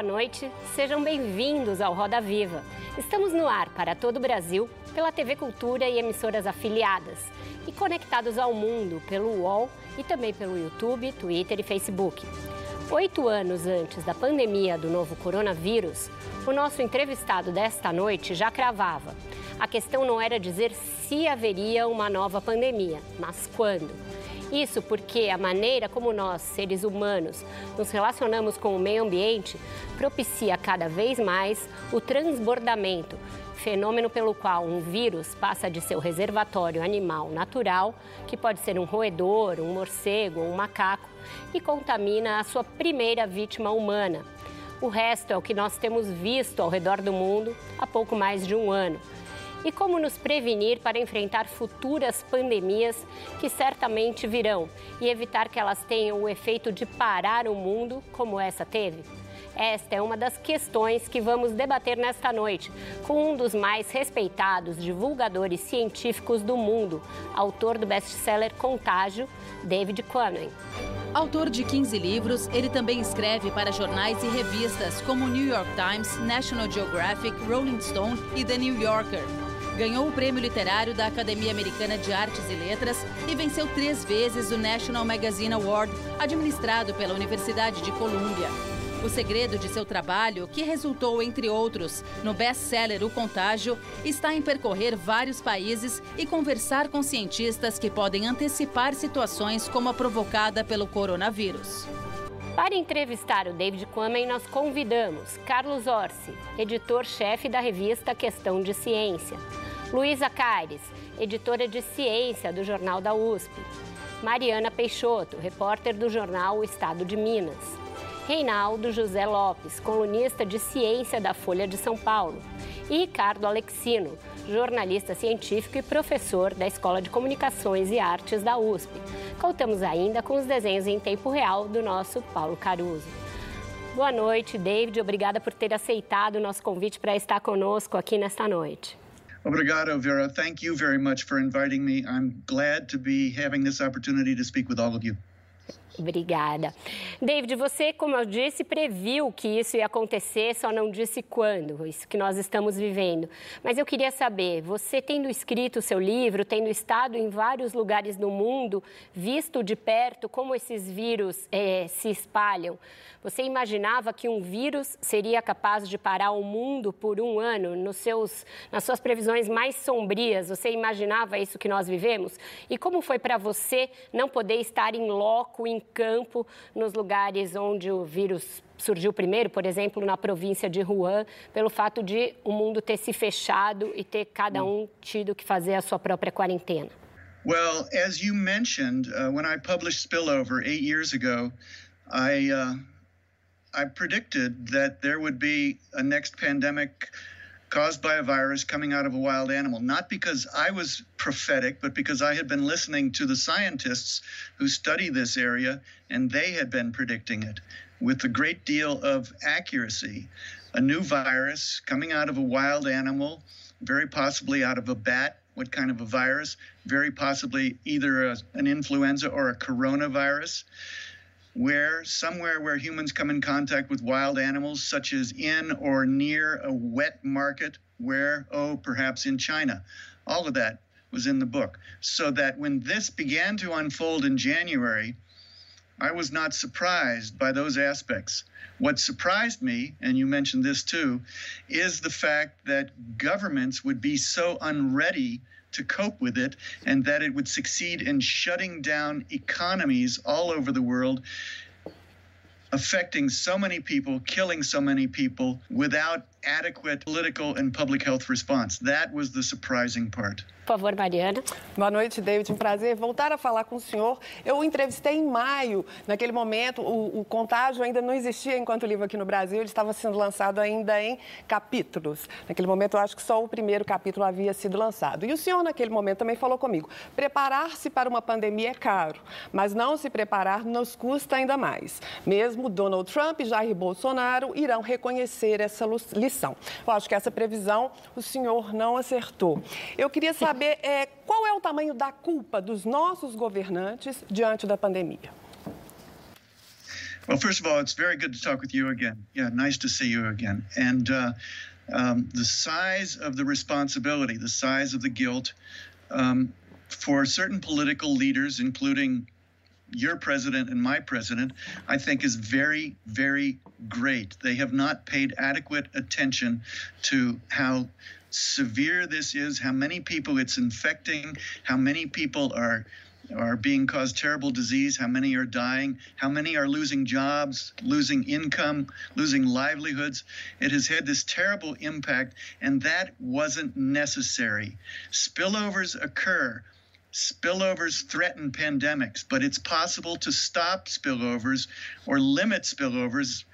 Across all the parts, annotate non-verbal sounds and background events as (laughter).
Boa noite. Sejam bem-vindos ao Roda Viva. Estamos no ar para todo o Brasil, pela TV Cultura e emissoras afiliadas, e conectados ao mundo pelo UOL e também pelo YouTube, Twitter e Facebook. Oito anos antes da pandemia do novo coronavírus, o nosso entrevistado desta noite já cravava. A questão não era dizer se haveria uma nova pandemia, mas quando. Isso porque a maneira como nós, seres humanos, nos relacionamos com o meio ambiente propicia cada vez mais o transbordamento, fenômeno pelo qual um vírus passa de seu reservatório animal natural, que pode ser um roedor, um morcego ou um macaco, e contamina a sua primeira vítima humana. O resto é o que nós temos visto ao redor do mundo há pouco mais de um ano e como nos prevenir para enfrentar futuras pandemias que certamente virão e evitar que elas tenham o efeito de parar o mundo como essa teve? Esta é uma das questões que vamos debater nesta noite com um dos mais respeitados divulgadores científicos do mundo, autor do best-seller Contágio, David Quammen. Autor de 15 livros, ele também escreve para jornais e revistas como New York Times, National Geographic, Rolling Stone e The New Yorker. Ganhou o prêmio literário da Academia Americana de Artes e Letras e venceu três vezes o National Magazine Award, administrado pela Universidade de Colômbia. O segredo de seu trabalho, que resultou, entre outros, no best-seller O Contágio, está em percorrer vários países e conversar com cientistas que podem antecipar situações como a provocada pelo coronavírus. Para entrevistar o David Quammen, nós convidamos Carlos Orsi, editor-chefe da revista Questão de Ciência, Luísa Caires, editora de ciência do Jornal da USP, Mariana Peixoto, repórter do jornal O Estado de Minas, Reinaldo José Lopes, colunista de ciência da Folha de São Paulo, e Ricardo Alexino, jornalista científico e professor da Escola de Comunicações e Artes da USP. Contamos ainda com os desenhos em tempo real do nosso Paulo Caruso. Boa noite, David. Obrigada por ter aceitado o nosso convite para estar conosco aqui nesta noite. Obrigado, Vera. Thank you very much for inviting me. I'm glad to be having this opportunity to speak with all of you. Obrigada. David, você, como eu disse, previu que isso ia acontecer, só não disse quando, isso que nós estamos vivendo. Mas eu queria saber, você tendo escrito o seu livro, tendo estado em vários lugares do mundo, visto de perto como esses vírus é, se espalham, você imaginava que um vírus seria capaz de parar o mundo por um ano? Nos seus, nas suas previsões mais sombrias, você imaginava isso que nós vivemos? E como foi para você não poder estar em loco, em campo, nos lugares onde o vírus surgiu primeiro, por exemplo, na província de Wuhan, pelo fato de o mundo ter se fechado e ter cada um tido que fazer a sua própria quarentena? Well, as you mentioned, uh, when I published Spillover eight years ago, I uh, I predicted that there would be a next pandemic caused by a virus coming out of a wild animal, not because I was prophetic, but because I had been listening to the scientists who study this area, and they had been predicting it with a great deal of accuracy. A new virus coming out of a wild animal, very possibly out of a bat. What kind of a virus? Very possibly either a, an influenza or a coronavirus where somewhere where humans come in contact with wild animals, such as in or near a wet market, where, oh, perhaps in China. All of that was in the book. So that when this began to unfold in January, I was not surprised by those aspects. What surprised me, and you mentioned this too, is the fact that governments would be so unready to cope with it and that it would succeed in shutting down economies all over the world affecting so many people, killing so many people without adequate political and public health response. That was the surprising part. Por favor, Mariana. Boa noite, David. Um prazer voltar a falar com o senhor. Eu o entrevistei em maio. Naquele momento, o, o, contágio ainda não existia enquanto o livro aqui no Brasil. Ele estava sendo lançado ainda em capítulos. Naquele momento, eu acho que só o primeiro capítulo havia sido lançado. E o senhor, naquele momento, também falou comigo. Preparar-se para uma pandemia é caro, mas não se preparar nos custa ainda mais. Mesmo Donald Trump e Jair Bolsonaro irão reconhecer essa lição. Eu acho que essa previsão o senhor não acertou. Eu queria saber é, qual é o tamanho da culpa dos nossos governantes diante da pandemia. Well, first of all, it's very good to talk with you again. Yeah, nice to see you again. And uh, um, the size of the responsibility, the size of the guilt um, for certain political leaders, including your president and my president, I think is very, very great. They have not paid adequate attention to how severe this is, how many people it's infecting, how many people are are being caused terrible disease, how many are dying, how many are losing jobs, losing income, losing livelihoods. It has had this terrible impact, and that wasn't necessary. Spillovers occur. Spillovers threaten pandemics, but it's possible to stop spillovers or limit spillovers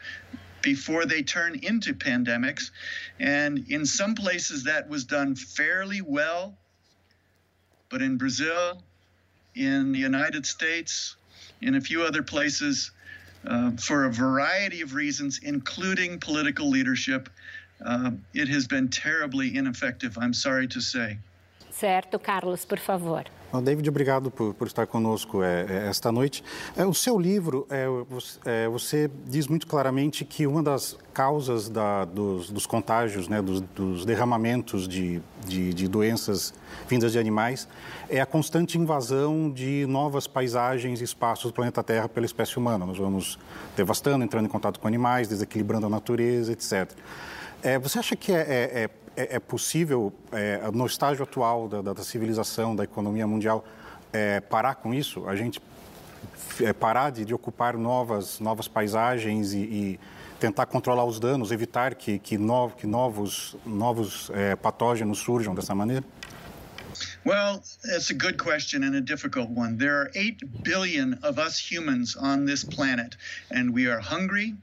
before they turn into pandemics. And in some places that was done fairly well. But in Brazil, in the United States, in a few other places, uh, for a variety of reasons, including political leadership, uh, it has been terribly ineffective, I'm sorry to say. Certo, Carlos, por favor. David, obrigado por, por estar conosco é, é, esta noite. É, o seu livro, é, é, você diz muito claramente que uma das causas da, dos, dos, contágios, né, dos, dos derramamentos de, de, de, doenças vindas de animais, é a constante invasão de novas paisagens e espaços do planeta Terra pela espécie humana. Nós vamos devastando, entrando em contato com animais, desequilibrando a natureza, etc. É, você acha que é, é é, possível, é, no estágio atual da, da, civilização, da economia mundial, é, parar com isso? A gente é, parar de, de, ocupar novas, novas paisagens e, e, tentar controlar os danos, evitar que, que, no, que novos, novos é, patógenos surjam dessa maneira? Well, it's a good question and a difficult one. There are 8 billion of us humans on this planet, and we are hungry,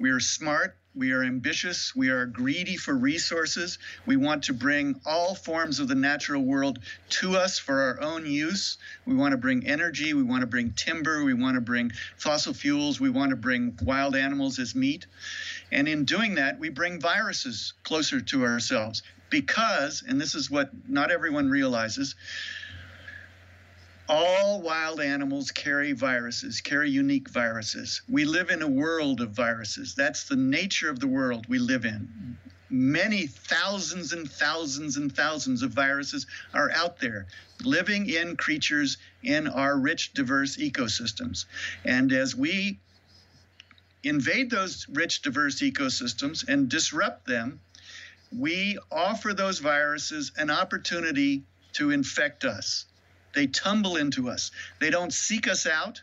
we are smart, we are ambitious. We are greedy for resources. We want to bring all forms of the natural world to us for our own use. We want to bring energy. We want to bring timber. We want to bring fossil fuels. We want to bring wild animals as meat. And in doing that, we bring viruses closer to ourselves because, and this is what not everyone realizes, all wild animals carry viruses, carry unique viruses. We live in a world of viruses. That's the nature of the world we live in. Many thousands and thousands and thousands of viruses are out there living in creatures in our rich, diverse ecosystems. And as we invade those rich, diverse ecosystems and disrupt them, we offer those viruses an opportunity to infect us. They tumble into us. They don't seek us out.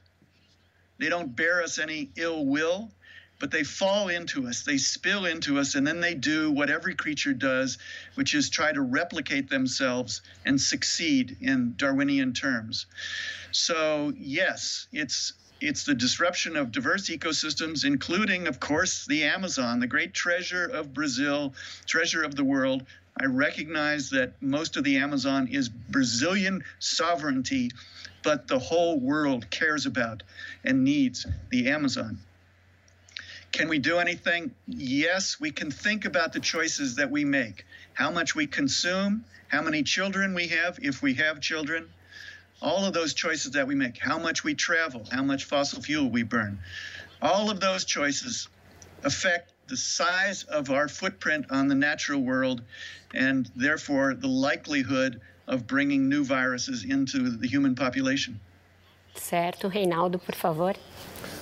They don't bear us any ill will, but they fall into us. They spill into us, and then they do what every creature does, which is try to replicate themselves and succeed in Darwinian terms. So, yes, it's it's the disruption of diverse ecosystems, including, of course, the Amazon, the great treasure of Brazil, treasure of the world, I recognize that most of the Amazon is Brazilian sovereignty, but the whole world cares about and needs the Amazon. Can we do anything? Yes, we can think about the choices that we make. How much we consume, how many children we have, if we have children, all of those choices that we make, how much we travel, how much fossil fuel we burn. All of those choices affect the size of our footprint on the natural world and therefore the likelihood of bringing new viruses into the human population. Certo, Reinaldo, por favor.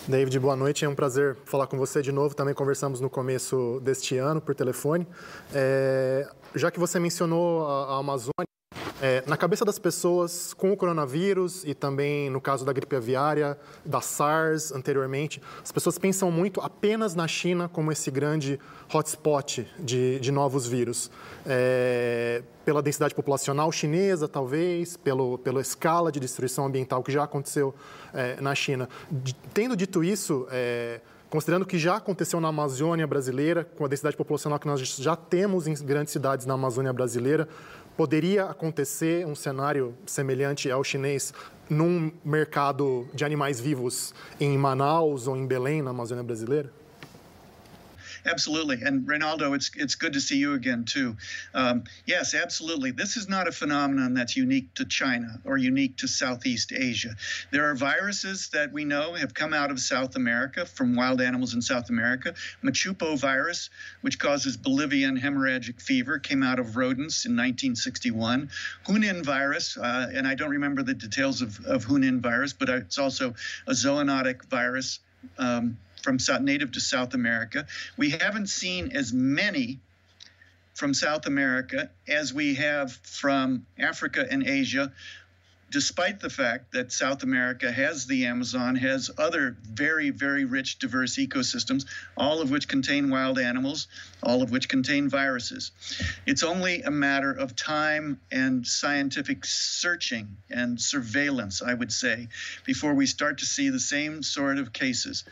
David, boa noite. É um prazer falar com você de novo. Também conversamos no começo deste ano por telefone. É, já que você mencionou a, a Amazônia, É, na cabeça das pessoas com o coronavírus e também no caso da gripe aviária, da SARS anteriormente, as pessoas pensam muito apenas na China como esse grande hotspot de, de novos vírus. É, pela densidade populacional chinesa, talvez, pelo, pela escala de destruição ambiental que já aconteceu é, na China. De, tendo dito isso, é, considerando que já aconteceu na Amazônia brasileira, com a densidade populacional que nós já temos em grandes cidades na Amazônia brasileira, poderia acontecer um cenário semelhante ao chinês num mercado de animais vivos em Manaus ou em Belém, na Amazônia brasileira? Absolutely. And Reinaldo, it's it's good to see you again too. Um, yes, absolutely. This is not a phenomenon that's unique to China or unique to Southeast Asia. There are viruses that we know have come out of South America from wild animals in South America. Machupo virus, which causes Bolivian hemorrhagic fever, came out of rodents in 1961. Junin virus, uh, and I don't remember the details of, of Junin virus, but it's also a zoonotic virus. Um, from native to South America. We haven't seen as many from South America as we have from Africa and Asia despite the fact that South America has the Amazon, has other very, very rich, diverse ecosystems, all of which contain wild animals, all of which contain viruses. It's only a matter of time and scientific searching and surveillance, I would say, before we start to see the same sort of cases.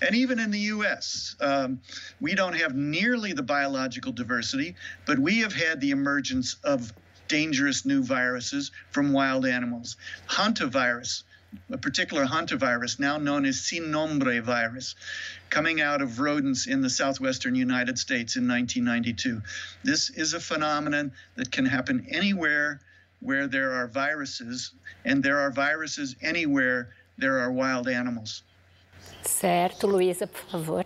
And even in the U.S., um, we don't have nearly the biological diversity, but we have had the emergence of dangerous new viruses from wild animals. Hantavirus, a particular hantavirus, now known as sin nombre virus, coming out of rodents in the southwestern United States in 1992. This is a phenomenon that can happen anywhere where there are viruses, and there are viruses anywhere there are wild animals. Certo, Luísa, por favor.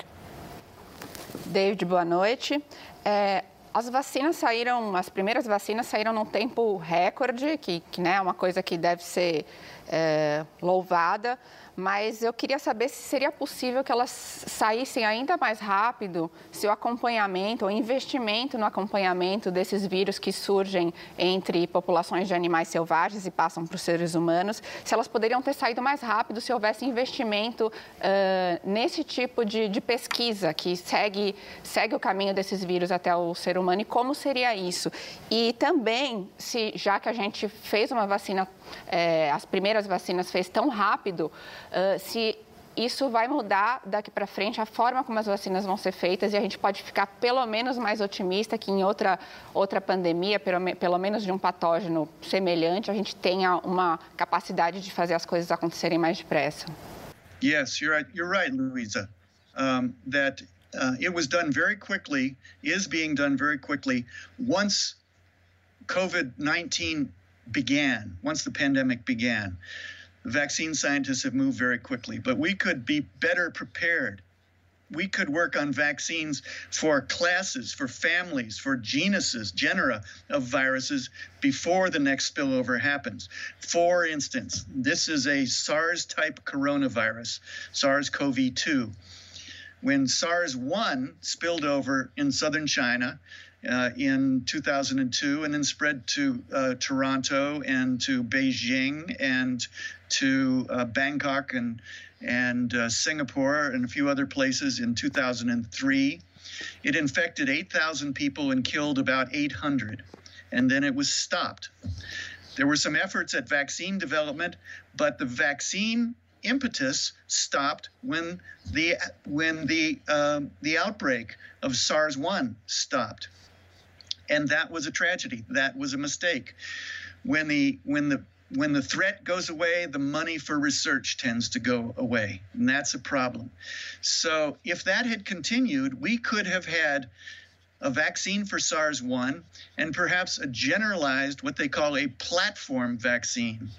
David, boa noite. É, As vacinas saíram, as primeiras vacinas saíram num tempo recorde, que, que né, é uma coisa que deve ser é, louvada mas eu queria saber se seria possível que elas saíssem ainda mais rápido, se o acompanhamento, o investimento no acompanhamento desses vírus que surgem entre populações de animais selvagens e passam para os seres humanos, se elas poderiam ter saído mais rápido se houvesse investimento uh, nesse tipo de, de, pesquisa que segue, segue o caminho desses vírus até o ser humano e como seria isso. E também, se já que a gente fez uma vacina, eh, as primeiras vacinas fez tão rápido, uh, se isso vai mudar daqui para frente a forma como as vacinas vão ser feitas e a gente pode ficar pelo menos mais otimista que em outra outra pandemia, pelo, pelo menos de um patógeno semelhante, a gente tenha uma capacidade de fazer as coisas acontecerem mais depressa. Yes, you're right. You're right, Luisa. Um, that uh, it was done very quickly, is being done very quickly once COVID-19 began, once the pandemic began. Vaccine scientists have moved very quickly, but we could be better prepared. We could work on vaccines for classes, for families, for genuses, genera of viruses before the next spillover happens. For instance, this is a SARS type coronavirus, SARS CoV 2. When SARS 1 spilled over in southern China, uh, in 2002 and then spread to uh, Toronto and to Beijing and to uh, Bangkok and and uh, Singapore and a few other places in 2003. It infected 8,000 people and killed about 800, and then it was stopped. There were some efforts at vaccine development, but the vaccine impetus stopped when the when the um, the outbreak of SARS-1 stopped and that was a tragedy. That was a mistake. When the when the when the threat goes away, the money for research tends to go away, and that's a problem. So if that had continued, we could have had a vaccine for SARS 1 and perhaps a generalized, what they call a platform vaccine.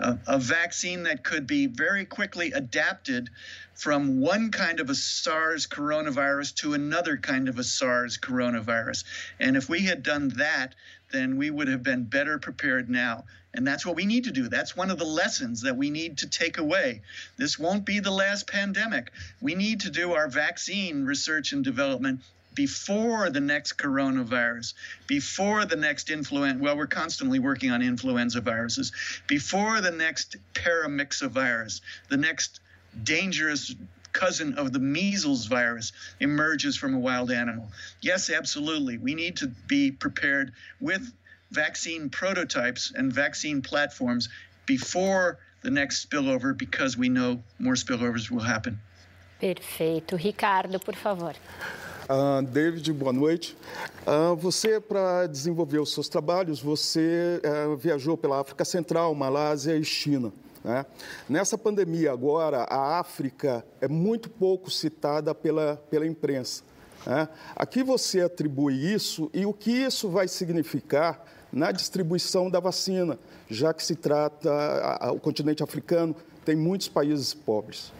A, a, vaccine that could be very quickly adapted from one kind of a SARS coronavirus to another kind of a SARS coronavirus. And if we had done that, then we would have been better prepared now. And that's what we need to do. That's one of the lessons that we need to take away. This won't be the last pandemic. We need to do our vaccine research and development before the next coronavirus, before the next influenza, well, we're constantly working on influenza viruses, before the next paramyxovirus, the next dangerous cousin of the measles virus emerges from a wild animal. Yes, absolutely. We need to be prepared with vaccine prototypes and vaccine platforms before the next spillover because we know more spillovers will happen. Perfeito. Ricardo, por favor. Uh, David, boa noite. Uh, você, para desenvolver os seus trabalhos, você uh, viajou pela África Central, Malásia e China. Né? Nessa pandemia agora, a África é muito pouco citada pela, pela imprensa. Né? A que você atribui isso e o que isso vai significar na distribuição da vacina, já que se trata, a, a, o continente africano tem muitos países pobres?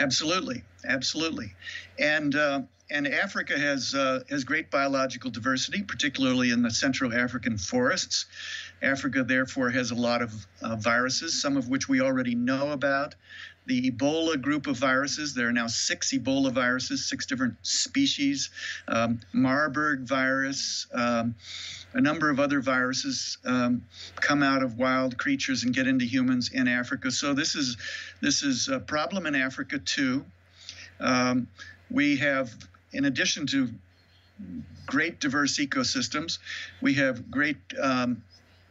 Absolutely, absolutely. And uh... and Africa has uh, has great biological diversity, particularly in the Central African forests. Africa, therefore, has a lot of uh, viruses, some of which we already know about. The Ebola group of viruses, there are now six Ebola viruses, six different species, um, Marburg virus, um, a number of other viruses um, come out of wild creatures and get into humans in Africa. So this is this is a problem in Africa too. Um, we have in addition to great diverse ecosystems, we have great um,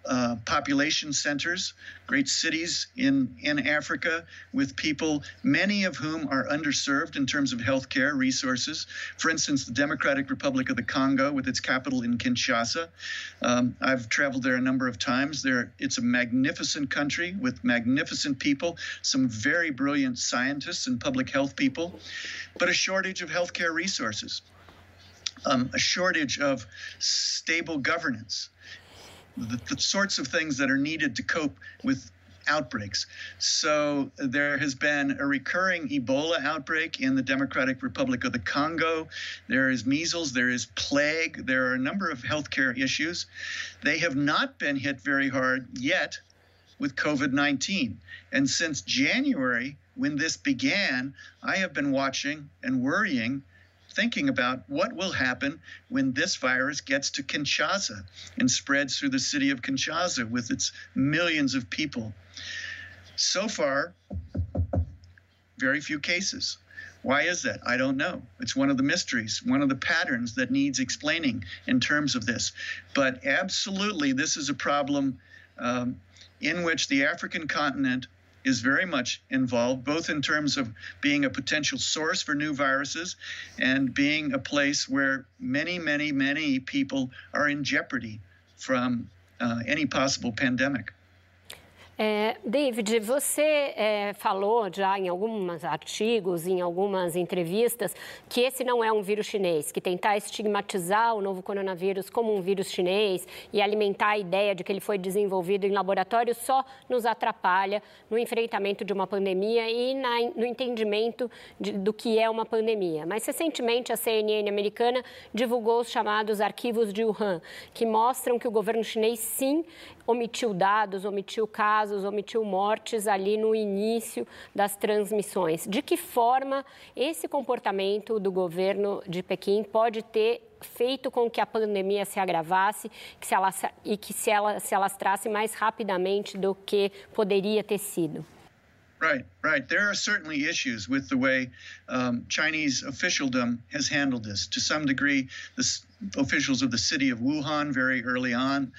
uh, population centers, great cities in, in Africa with people, many of whom are underserved in terms of healthcare resources. For instance, the Democratic Republic of the Congo, with its capital in Kinshasa. Um, I've traveled there a number of times. There, it's a magnificent country with magnificent people, some very brilliant scientists and public health people, but a shortage of healthcare resources. Um, a shortage of stable governance, the, the sorts of things that are needed to cope with outbreaks. So there has been a recurring Ebola outbreak in the Democratic Republic of the Congo. There is measles, there is plague, there are a number of healthcare issues. They have not been hit very hard yet with COVID 19. And since January, when this began, I have been watching and worrying thinking about what will happen when this virus gets to Kinshasa and spreads through the city of Kinshasa with its millions of people. So far, very few cases. Why is that? I don't know. It's one of the mysteries, one of the patterns that needs explaining in terms of this. But absolutely, this is a problem um, in which the African continent is very much involved, both in terms of being a potential source for new viruses and being a place where many, many, many people are in jeopardy from uh, any possible pandemic. É, David, você é, falou já em alguns artigos, em algumas entrevistas, que esse não é um vírus chinês, que tentar estigmatizar o novo coronavírus como um vírus chinês e alimentar a ideia de que ele foi desenvolvido em laboratório só nos atrapalha no enfrentamento de uma pandemia e na, no entendimento de, do que é uma pandemia. Mas recentemente a CNN americana divulgou os chamados arquivos de Wuhan, que mostram que o governo chinês sim omitiu dados, omitiu casos, omitiu mortes ali no início das transmissões. De que forma esse comportamento do governo de Pequim pode ter feito com que a pandemia se agravasse que se ela, e que se ela se alastrasse mais rapidamente do que poderia ter sido? Right, right. There are certainly issues with the way um, Chinese officialdom has handled this. To some degree, the officials of the city of Wuhan very early on,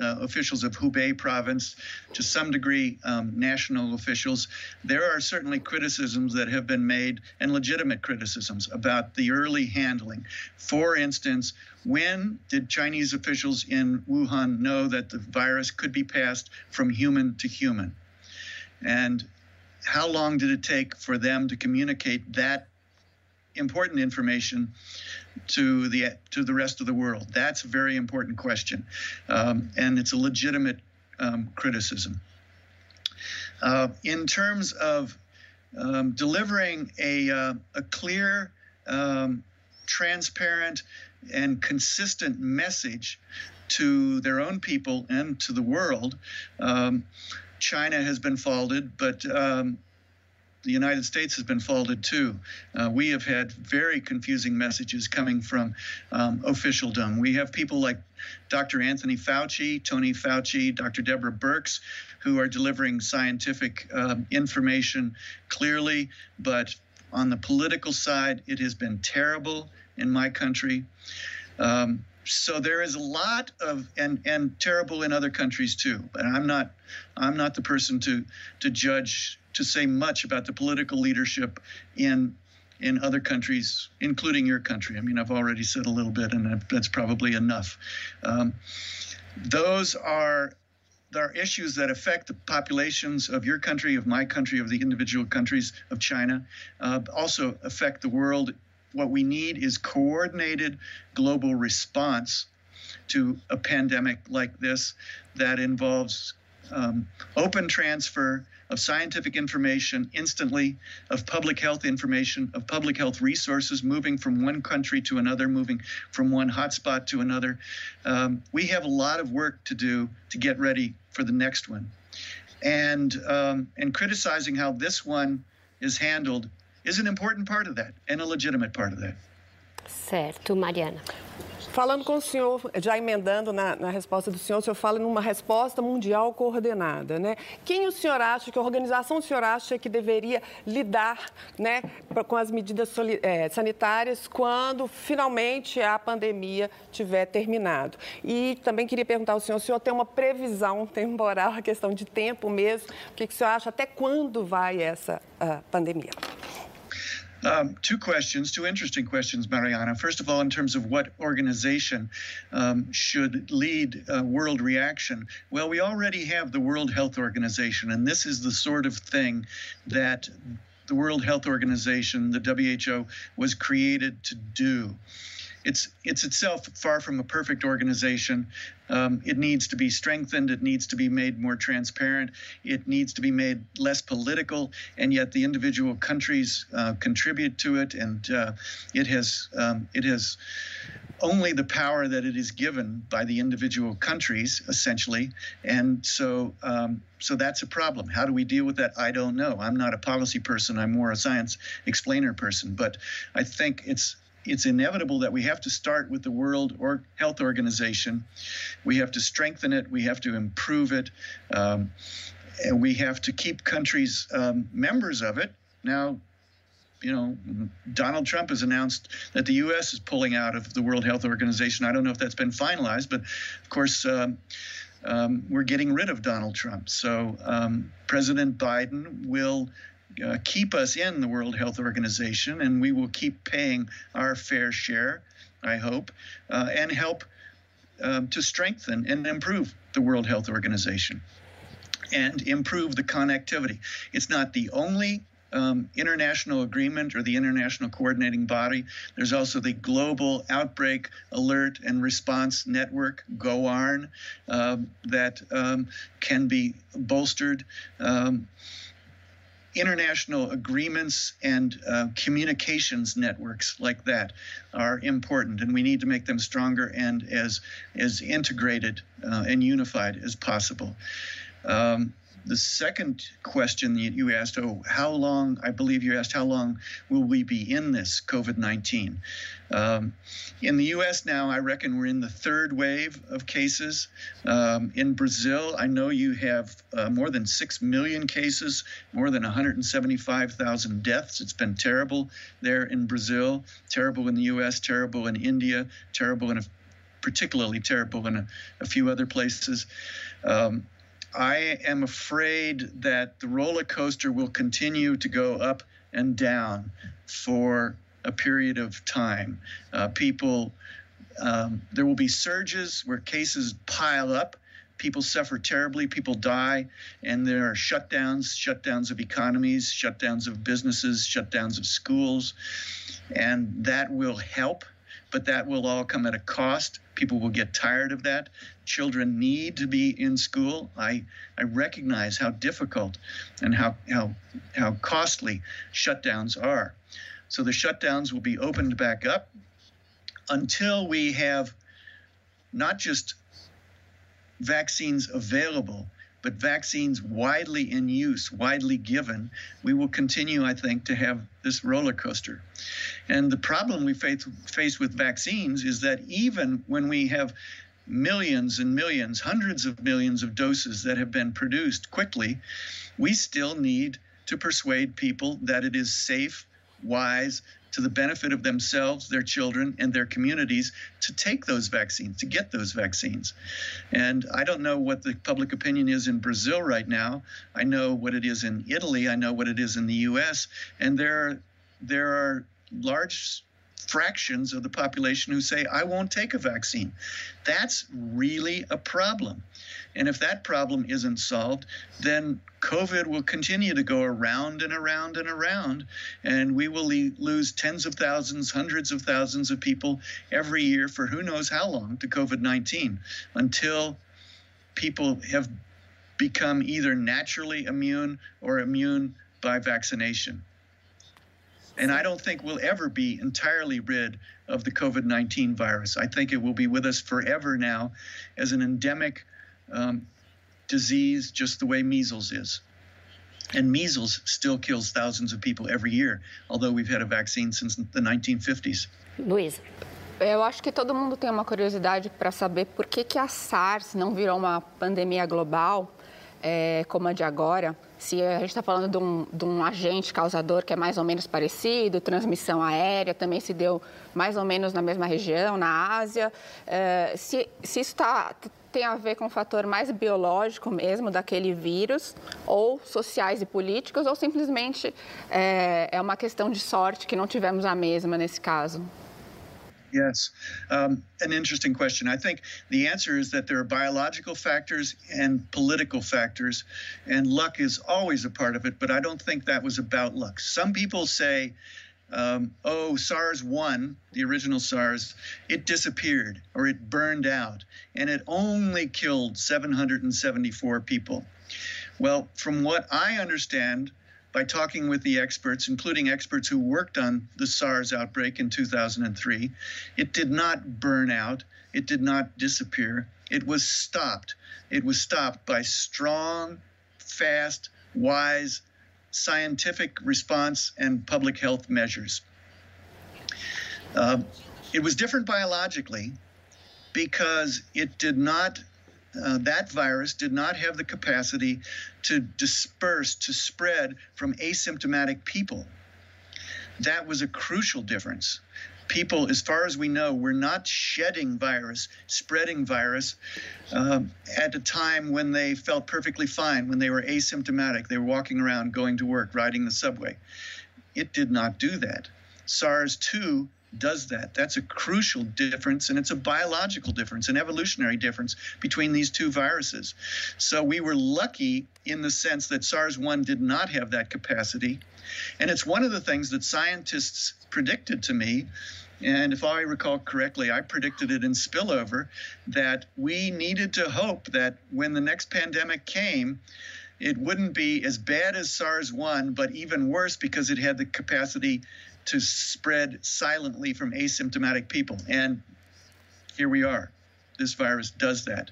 uh, officials of Hubei province, to some degree, um, national officials. There are certainly criticisms that have been made and legitimate criticisms about the early handling. For instance, when did Chinese officials in Wuhan know that the virus could be passed from human to human? And how long did it take for them to communicate that important information to the to the rest of the world? That's a very important question, um, and it's a legitimate um, criticism. Uh, in terms of um, delivering a, uh, a clear, um, transparent, and consistent message to their own people and to the world. China has been faulted, but um, the United States has been faulted too. Uh, we have had very confusing messages coming from um, officialdom. We have people like Dr. Anthony Fauci, Tony Fauci, Dr. Deborah Birx, who are delivering scientific um, information clearly, but on the political side, it has been terrible in my country. Um, so there is a lot of and and terrible in other countries too. But I'm not I'm not the person to to judge to say much about the political leadership in in other countries, including your country. I mean, I've already said a little bit, and that's probably enough. Um, those are there are issues that affect the populations of your country, of my country, of the individual countries of China, uh, also affect the world what we need is coordinated global response to a pandemic like this that involves um, open transfer of scientific information instantly, of public health information, of public health resources moving from one country to another, moving from one hotspot to another. Um, we have a lot of work to do to get ready for the next one. And, um, and criticizing how this one is handled is an important part of that and a legitimate part of that. Certo, Mariana. Falando com o senhor, já emendando na, na, resposta do senhor, o senhor fala numa resposta mundial coordenada, né? Quem o senhor acha, que organização o senhor acha que deveria lidar né, com as medidas é, sanitárias quando finalmente a pandemia tiver terminado? E também queria perguntar ao senhor, o senhor tem uma previsão temporal, a questão de tempo mesmo, o que, que o senhor acha, até quando vai essa uh, pandemia? Um, two questions, two interesting questions, Mariana. First of all, in terms of what organization um, should lead uh, world reaction, well, we already have the World Health Organization, and this is the sort of thing that the World Health Organization, the WHO, was created to do it's it's itself far from a perfect organization. Um, it needs to be strengthened. It needs to be made more transparent. It needs to be made less political. And yet, the individual countries uh, contribute to it, and uh, it has um, it has only the power that it is given by the individual countries, essentially. And so, um, so that's a problem. How do we deal with that? I don't know. I'm not a policy person. I'm more a science explainer person. But I think it's it's inevitable that we have to start with the World or Health Organization. We have to strengthen it. We have to improve it. Um, and we have to keep countries um, members of it. Now, you know, Donald Trump has announced that the U.S. is pulling out of the World Health Organization. I don't know if that's been finalized, but of course, um, um, we're getting rid of Donald Trump. So um, President Biden will uh, keep us in the World Health Organization, and we will keep paying our fair share, I hope, uh, and help um, to strengthen and improve the World Health Organization and improve the connectivity. It's not the only um, international agreement or the international coordinating body. There's also the Global Outbreak Alert and Response Network, GOARN, uh, that um, can be bolstered. International agreements and uh, communications networks like that are important, and we need to make them stronger and as as integrated uh, and unified as possible. Um, the second question that you asked, oh, how long, I believe you asked, how long will we be in this COVID 19? Um, in the US now, I reckon we're in the third wave of cases. Um, in Brazil, I know you have uh, more than 6 million cases, more than 175,000 deaths. It's been terrible there in Brazil, terrible in the US, terrible in India, terrible in a particularly terrible in a, a few other places. Um, I am afraid that the roller coaster will continue to go up and down for a period of time. Uh, people, um, there will be surges where cases pile up. People suffer terribly, people die, and there are shutdowns shutdowns of economies, shutdowns of businesses, shutdowns of schools, and that will help but that will all come at a cost. People will get tired of that. Children need to be in school. I, I recognize how difficult and how, how, how costly shutdowns are. So the shutdowns will be opened back up until we have not just vaccines available, but vaccines widely in use, widely given, we will continue, I think, to have this roller coaster. And the problem we face, face with vaccines is that even when we have millions and millions, hundreds of millions of doses that have been produced quickly, we still need to persuade people that it is safe, wise, to the benefit of themselves, their children, and their communities to take those vaccines, to get those vaccines. And I don't know what the public opinion is in Brazil right now. I know what it is in Italy. I know what it is in the US. And there, there are large fractions of the population who say, I won't take a vaccine. That's really a problem. And if that problem isn't solved, then COVID will continue to go around and around and around, and we will le- lose tens of thousands, hundreds of thousands of people every year for who knows how long to COVID 19 until people have become either naturally immune or immune by vaccination. And I don't think we'll ever be entirely rid of the COVID 19 virus. I think it will be with us forever now as an endemic um, disease, just the way measles is. And measles still kills thousands of people every year, although we've had a vaccine since the 1950s. Luísa. Eu acho que todo mundo tem uma curiosidade para saber por que, que a SARS não virou uma pandemia global é, como a de agora. Se a gente está falando de um, de um, agente causador que é mais ou menos parecido, transmissão aérea também se deu mais ou menos na mesma região, na Ásia. É, se, se isso tá, tem a ver com um fator mais biológico mesmo daquele vírus, ou sociais e políticos, ou simplesmente é, é uma questão de sorte que não tivemos a mesma nesse caso? Yes, um, an interesting question. I think the answer is that there are biological factors and political factors, and luck is always a part of it, but I don't think that was about luck. Some people say, um, oh, SARS 1, the original SARS, it disappeared or it burned out, and it only killed 774 people. Well, from what I understand, by talking with the experts, including experts who worked on the SARS outbreak in 2003. It did not burn out, it did not disappear. It was stopped. It was stopped by strong, fast, wise, scientific response and public health measures. Uh, it was different biologically because it did not uh, that virus did not have the capacity to disperse, to spread from asymptomatic people. That was a crucial difference. People, as far as we know, were not shedding virus, spreading virus um, at a time when they felt perfectly fine, when they were asymptomatic. They were walking around, going to work, riding the subway. It did not do that. SARS 2 does that. That's a crucial difference, and it's a biological difference, an evolutionary difference between these two viruses. So we were lucky in the sense that SARS 1 did not have that capacity. And it's one of the things that scientists predicted to me. And if I recall correctly, I predicted it in spillover that we needed to hope that when the next pandemic came, it wouldn't be as bad as SARS 1, but even worse because it had the capacity to spread silently from asymptomatic people. And here we are. This virus does that.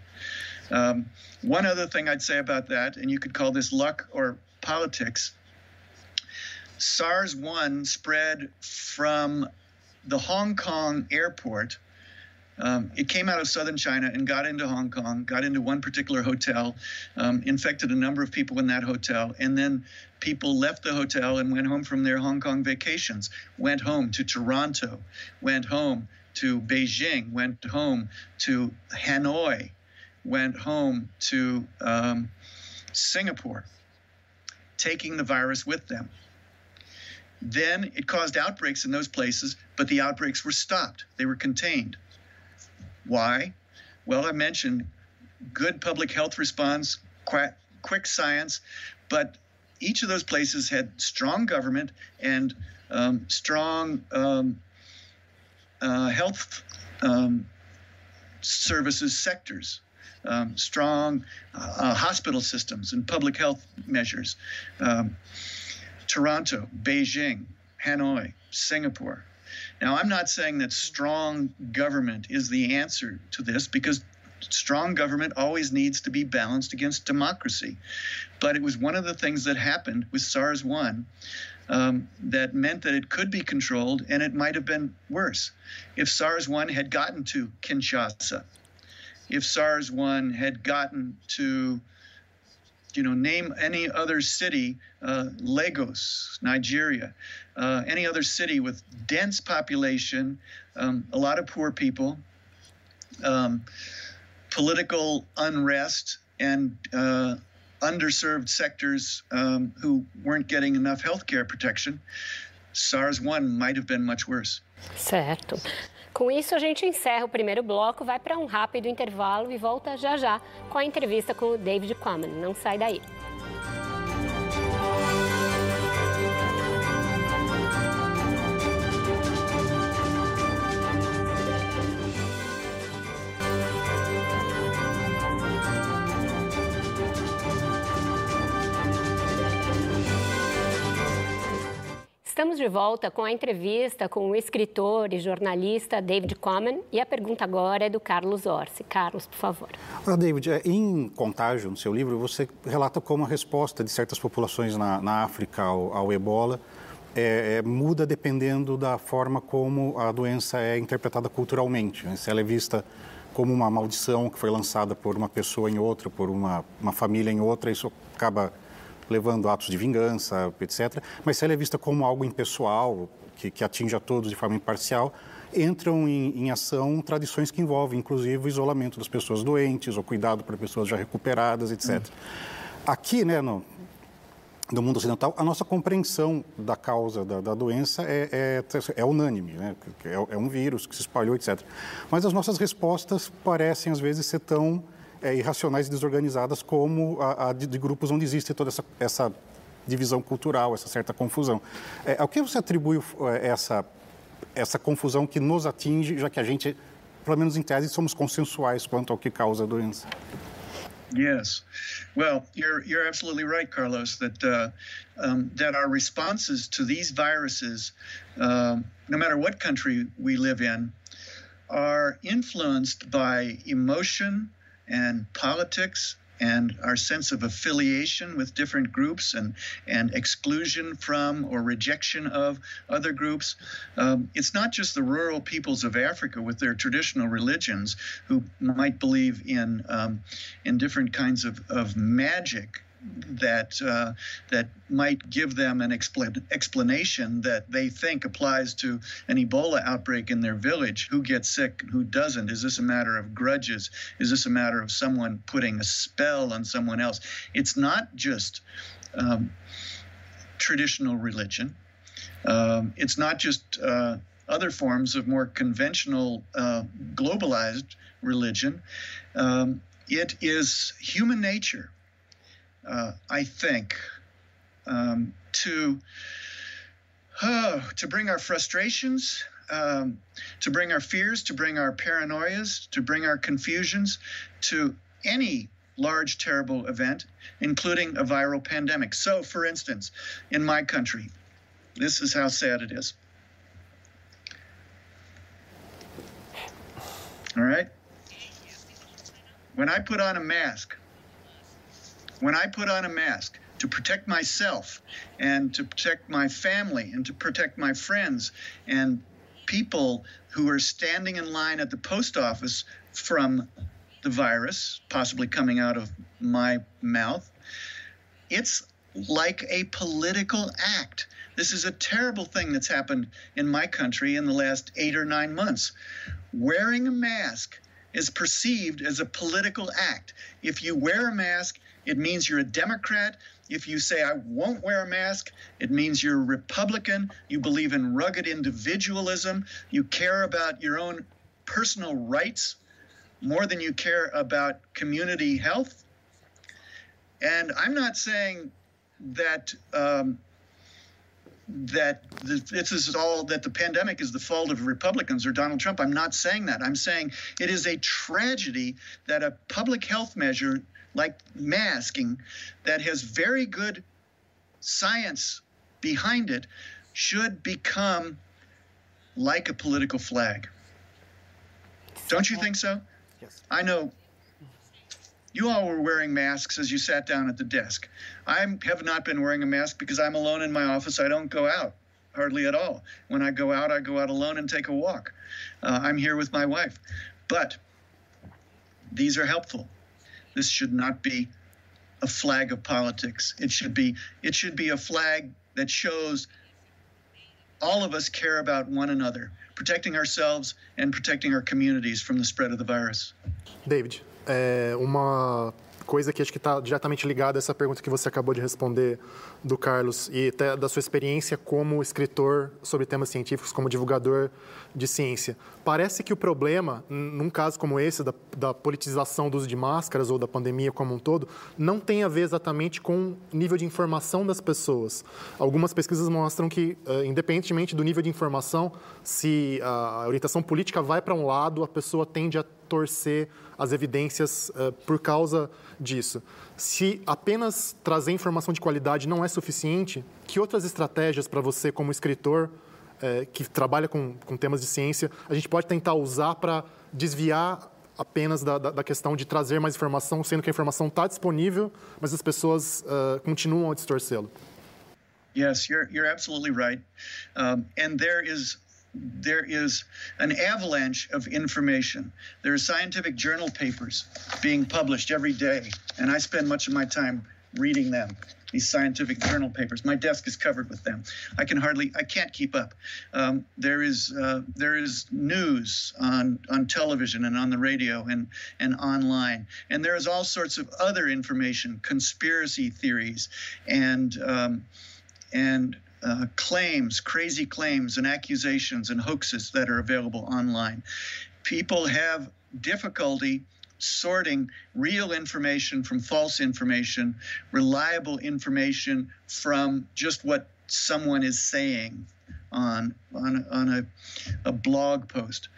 Um, one other thing I'd say about that, and you could call this luck or politics SARS 1 spread from the Hong Kong airport um, it came out of southern China and got into Hong Kong, got into one particular hotel, um, infected a number of people in that hotel, and then people left the hotel and went home from their Hong Kong vacations, went home to Toronto, went home to Beijing, went home to Hanoi, went home to um, Singapore, taking the virus with them. Then it caused outbreaks in those places, but the outbreaks were stopped, they were contained. Why? Well, I mentioned good public health response, quick science, but each of those places had strong government and um, strong um, uh, health um, services sectors, um, strong uh, hospital systems and public health measures. Um, Toronto, Beijing, Hanoi, Singapore, now, I'm not saying that strong government is the answer to this because strong government always needs to be balanced against democracy. But it was one of the things that happened with SARS 1 um, that meant that it could be controlled and it might have been worse. If SARS 1 had gotten to Kinshasa, if SARS 1 had gotten to you know, name any other city, uh, Lagos, Nigeria, uh, any other city with dense population, um, a lot of poor people, um, political unrest, and uh, underserved sectors um, who weren't getting enough health care protection, SARS-1 might have been much worse. Certo. Com isso, a gente encerra o primeiro bloco, vai para um rápido intervalo e volta já já com a entrevista com o David Quammen. Não sai daí. De volta com a entrevista com o escritor e jornalista David Coman e a pergunta agora é do Carlos Orsi. Carlos, por favor. David, é, em Contágio, no seu livro, você relata como a resposta de certas populações na, na África ao, ao ebola é, é, muda dependendo da forma como a doença é interpretada culturalmente. Né? Se ela é vista como uma maldição que foi lançada por uma pessoa em outra, por uma, uma família em outra, isso acaba levando atos de vingança, etc. Mas se ela é vista como algo impessoal, que, que atinge a todos de forma imparcial, entram em, em, ação tradições que envolvem, inclusive, o isolamento das pessoas doentes, ou cuidado para pessoas já recuperadas, etc. Hum. Aqui, né, no, no mundo ocidental, a nossa compreensão da causa da, da doença é, é, é unânime, né? É, é, um vírus que se espalhou, etc. Mas as nossas respostas parecem, às vezes, ser tão é, irracionais e desorganizadas como a, a de, de, grupos onde existe toda essa, essa divisão cultural, essa certa confusão. É, ao que você atribui é, essa, essa confusão que nos atinge, já que a gente, pelo menos em tese, somos consensuais quanto ao que causa a doença? Yes. Well, you're you're absolutely right, Carlos. That uh, um, that our responses to these viruses, uh, no matter what country we live in, are influenced by emotion, and politics and our sense of affiliation with different groups and, and exclusion from or rejection of other groups. Um, it's not just the rural peoples of Africa with their traditional religions who might believe in, um, in different kinds of, of magic that uh, that might give them an expl- explanation that they think applies to an Ebola outbreak in their village. Who gets sick who doesn't? Is this a matter of grudges? Is this a matter of someone putting a spell on someone else? It's not just um, traditional religion. Um, it's not just uh, other forms of more conventional, uh, globalized religion. Um, it is human nature uh, I think, um, to oh, to bring our frustrations, um, to bring our fears, to bring our paranoias, to bring our confusions to any large, terrible event, including a viral pandemic. So, for instance, in my country, this is how sad it is. All right? When I put on a mask, when I put on a mask to protect myself and to protect my family and to protect my friends and people who are standing in line at the post office from the virus possibly coming out of my mouth, it's like a political act. This is a terrible thing that's happened in my country in the last eight or nine months. Wearing a mask is perceived as a political act. If you wear a mask, it means you're a Democrat. If you say, I won't wear a mask, it means you're a Republican. You believe in rugged individualism. You care about your own personal rights more than you care about community health. And I'm not saying that. Um, that this is all that the pandemic is the fault of Republicans or Donald Trump. I'm not saying that. I'm saying it is a tragedy that a public health measure like masking that has very good science behind it should become like a political flag. Don't you think so? Yes. I know You all were wearing masks as you sat down at the desk. I have not been wearing a mask because I'm alone in my office. I don't go out hardly at all. When I go out, I go out alone and take a walk. Uh, I'm here with my wife. But these are helpful. This should not be a flag of politics. It should be it should be a flag that shows all of us care about one another, protecting ourselves and protecting our communities from the spread of the virus. David, é uma coisa que acho que está diretamente ligada a essa pergunta que você acabou de responder do Carlos e até da sua experiência como escritor sobre temas científicos, como divulgador de ciência. Parece que o problema, num caso como esse, da, da politização do uso de máscaras ou da pandemia como um todo, não tem a ver exatamente com o nível de informação das pessoas. Algumas pesquisas mostram que, uh, independentemente do nível de informação, se a orientação política vai para um lado, a pessoa tende a torcer as evidências uh, por causa disso. Se apenas trazer informação de qualidade não é suficiente, que outras estratégias para você, como escritor, uh, que trabalha com, com temas de ciência, a gente pode tentar usar para desviar apenas da, da, da, questão de trazer mais informação, sendo que a informação está disponível, mas as pessoas uh, continuam a distorcê-lo? Yes, you're, you're absolutely right. Um, and there is there is an avalanche of information. There are scientific journal papers being published every day, and I spend much of my time reading them. These scientific journal papers. My desk is covered with them. I can hardly, I can't keep up. Um, there is, uh, there is news on on television and on the radio and and online, and there is all sorts of other information, conspiracy theories, and um, and uh, claims, crazy claims, and accusations and hoaxes that are available online. People have difficulty sorting real information from false information, reliable information from just what someone is saying on on on a, a blog post.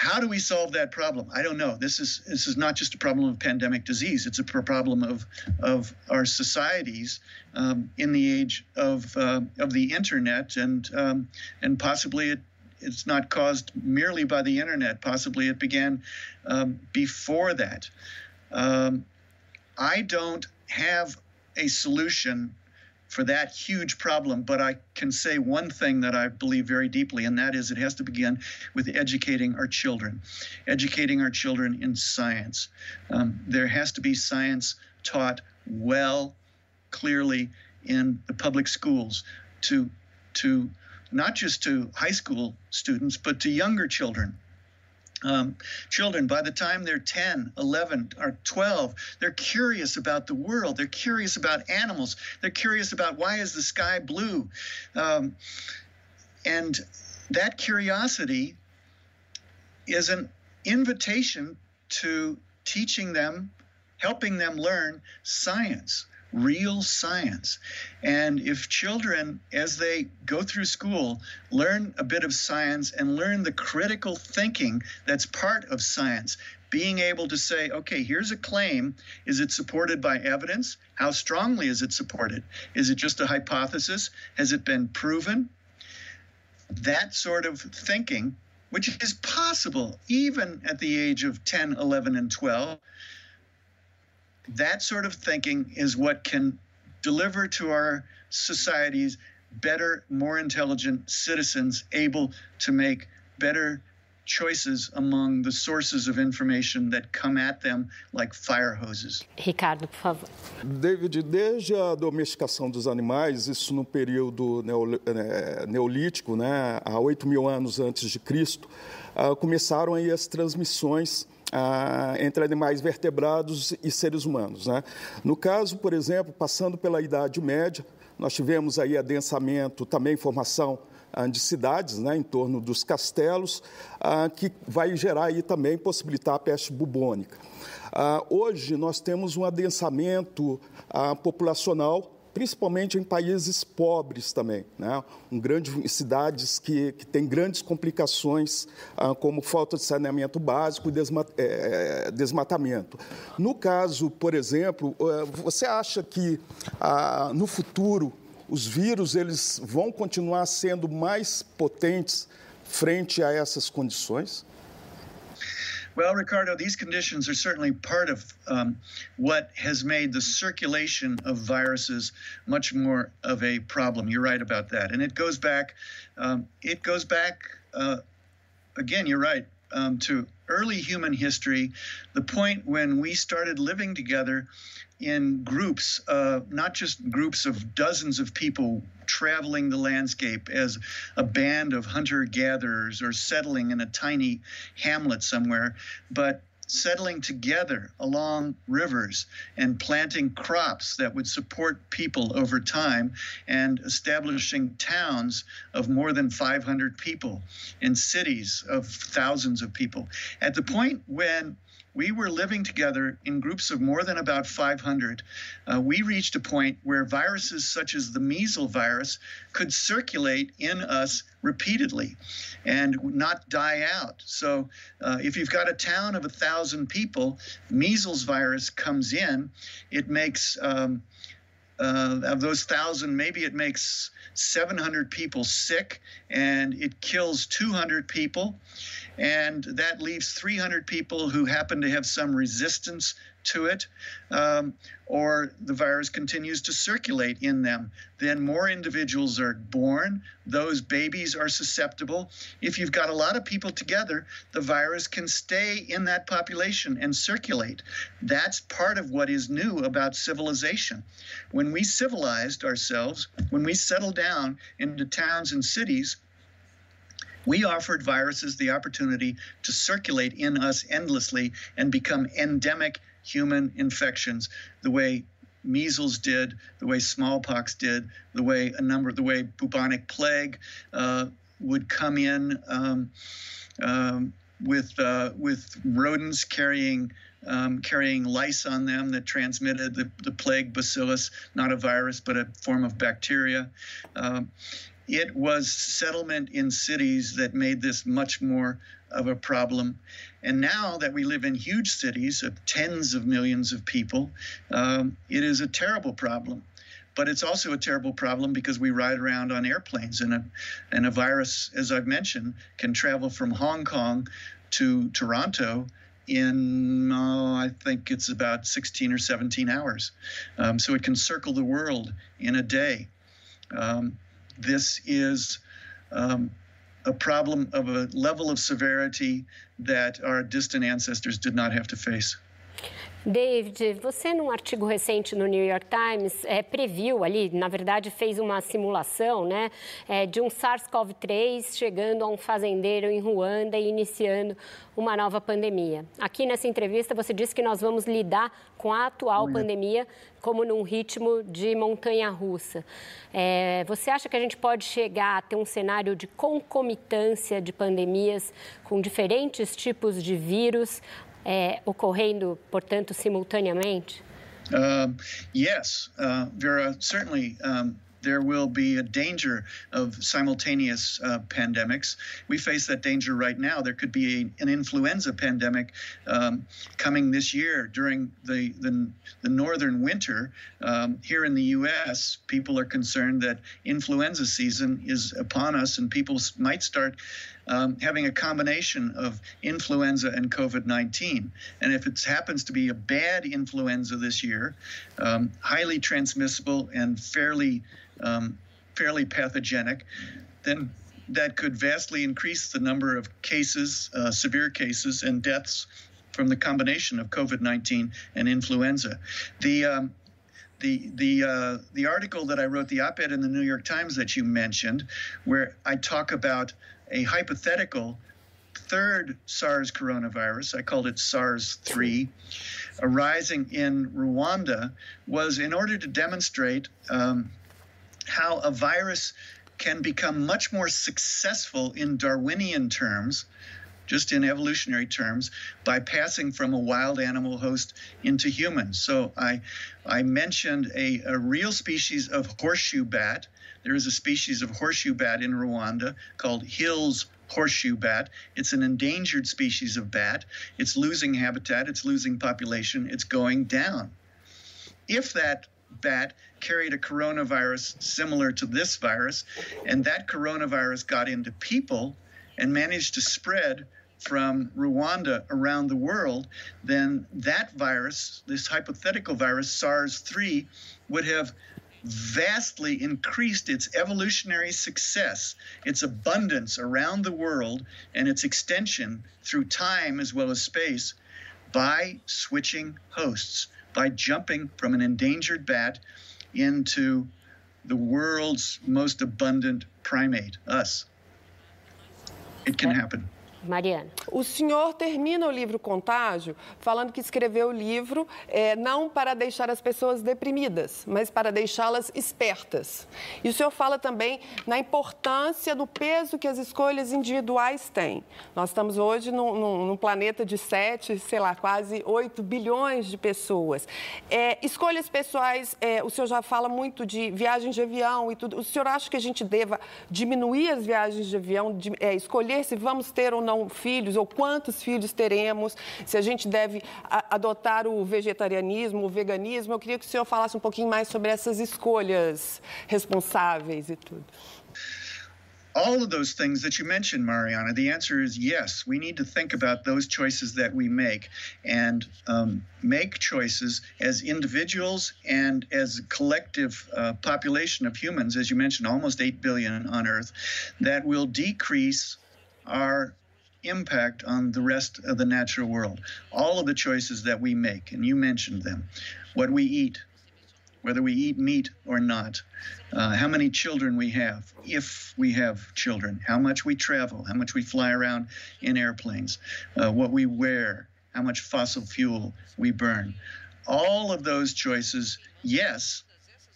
How do we solve that problem? I don't know. This is this is not just a problem of pandemic disease. It's a problem of of our societies um, in the age of uh, of the internet, and um, and possibly it it's not caused merely by the internet. Possibly it began um, before that. Um, I don't have a solution for that huge problem. But I can say one thing that I believe very deeply, and that is it has to begin with educating our children, educating our children in science. Um, there has to be science taught well, clearly in the public schools to to not just to high school students, but to younger children um, children, by the time they're 10, 11, or 12, they're curious about the world. They're curious about animals. They're curious about why is the sky blue? Um, and that curiosity is an invitation to teaching them, helping them learn science real science. And if children, as they go through school, learn a bit of science and learn the critical thinking that's part of science, being able to say, okay, here's a claim. Is it supported by evidence? How strongly is it supported? Is it just a hypothesis? Has it been proven? That sort of thinking, which is possible even at the age of 10, 11, and 12, that sort of thinking is what can deliver to our societies better, more intelligent citizens able to make better choices among the sources of information that come at them like fire hoses. Ricardo, por favor. David, desde a domesticação dos animais, isso no período né, neolítico, né, há 8 mil anos antes de Cristo, ah, começaram aí as transmissões ah, entre animais vertebrados e seres humanos. Né? No caso, por exemplo, passando pela Idade Média, nós tivemos aí adensamento, também formação ah, de cidades né, em torno dos castelos, ah, que vai gerar aí também, possibilitar a peste bubônica. Ah, hoje nós temos um adensamento ah, populacional principalmente em países pobres também, né? um grande, cidades que, que têm grandes complicações, ah, como falta de saneamento básico e desma, é, desmatamento. No caso, por exemplo, ah, você acha que ah, no futuro os vírus eles vão continuar sendo mais potentes frente a essas condições? Well, Ricardo, these conditions are certainly part of um, what has made the circulation of viruses much more of a problem. You're right about that, and it goes back. Um, it goes back. Uh, again, you're right um, to early human history, the point when we started living together in groups, uh, not just groups of dozens of people traveling the landscape as a band of hunter gatherers or settling in a tiny hamlet somewhere, but settling together along rivers and planting crops that would support people over time and establishing towns of more than 500 people and cities of thousands of people. At the point when we were living together in groups of more than about 500. Uh, we reached a point where viruses such as the measles virus could circulate in us repeatedly and not die out. So, uh, if you've got a town of a thousand people, measles virus comes in, it makes um, uh, of those thousand, maybe it makes 700 people sick and it kills 200 people. And that leaves 300 people who happen to have some resistance to it, um, or the virus continues to circulate in them. Then more individuals are born. Those babies are susceptible. If you've got a lot of people together, the virus can stay in that population and circulate. That's part of what is new about civilization. When we civilized ourselves, when we settled down into towns and cities, we offered viruses the opportunity to circulate in us endlessly and become endemic human infections the way measles did, the way smallpox did, the way a number, the way bubonic plague uh, would come in um, um, with uh, with rodents carrying um, carrying lice on them that transmitted the, the plague bacillus, not a virus but a form of bacteria. Um, it was settlement in cities that made this much more of a problem. And now that we live in huge cities of tens of millions of people, um, it is a terrible problem. But it's also a terrible problem because we ride around on airplanes, and a, and a virus, as I've mentioned, can travel from Hong Kong to Toronto in, oh, I think it's about 16 or 17 hours. Um, so it can circle the world in a day. Um, this is um, a problem of a level of severity that our distant ancestors did not have to face. David, você num artigo recente no New York Times é, previu ali, na verdade fez uma simulação, né, é, de um SARS-CoV-3 chegando a um fazendeiro em Ruanda e iniciando uma nova pandemia. Aqui nessa entrevista você disse que nós vamos lidar com a atual pandemia como num ritmo de montanha-russa. É, você acha que a gente pode chegar a ter um cenário de concomitância de pandemias com diferentes tipos de vírus é, ocorrendo, portanto, simultaneamente? Um, yes, uh, Vera, certainly. Um, there will be a danger of simultaneous uh, pandemics. We face that danger right now. There could be a, an influenza pandemic um, coming this year during the, the, the northern winter. Um, here in the U.S., people are concerned that influenza season is upon us and people might start um, having a combination of influenza and COVID 19. And if it happens to be a bad influenza this year, um, highly transmissible and fairly, um, fairly pathogenic, then that could vastly increase the number of cases, uh, severe cases, and deaths from the combination of COVID 19 and influenza. The um, the the uh, the article that I wrote, the op-ed in the New York Times that you mentioned, where I talk about a hypothetical third SARS coronavirus, I called it SARS 3, arising in Rwanda, was in order to demonstrate um, how a virus can become much more successful in Darwinian terms, just in evolutionary terms, by passing from a wild animal host into humans. So I, I mentioned a, a real species of horseshoe bat there is a species of horseshoe bat in Rwanda called Hill's horseshoe bat. It's an endangered species of bat. It's losing habitat, it's losing population, it's going down. If that bat carried a coronavirus similar to this virus, and that coronavirus got into people and managed to spread from Rwanda around the world, then that virus, this hypothetical virus, SARS 3, would have vastly increased its evolutionary success, its abundance around the world, and its extension through time as well as space by switching hosts, by jumping from an endangered bat into the world's most abundant primate, us. It can happen. Mariana. O senhor termina o livro Contágio falando que escreveu o livro é, não para deixar as pessoas deprimidas, mas para deixá-las espertas. E o senhor fala também na importância do peso que as escolhas individuais têm. Nós estamos hoje num, num, num planeta de 7, sei lá, quase 8 bilhões de pessoas. É, escolhas pessoais, é, o senhor já fala muito de viagens de avião e tudo. O senhor acha que a gente deva diminuir as viagens de avião, de, é, escolher se vamos ter ou não não filhos ou quantos filhos teremos, se a gente deve adotar o vegetarianismo, o veganismo. Eu queria que o senhor falasse um pouquinho mais sobre essas escolhas responsáveis e tudo. all of those things that you mentioned, Mariana, the answer is yes. We need to think about those choices that we make and um, make choices as individuals and as a collective uh, population of humans, as you mentioned, almost 8 billion on Earth, that will decrease our impact on the rest of the natural world. All of the choices that we make, and you mentioned them what we eat, whether we eat meat or not, uh, how many children we have, if we have children, how much we travel, how much we fly around in airplanes, uh, what we wear, how much fossil fuel we burn. All of those choices, yes,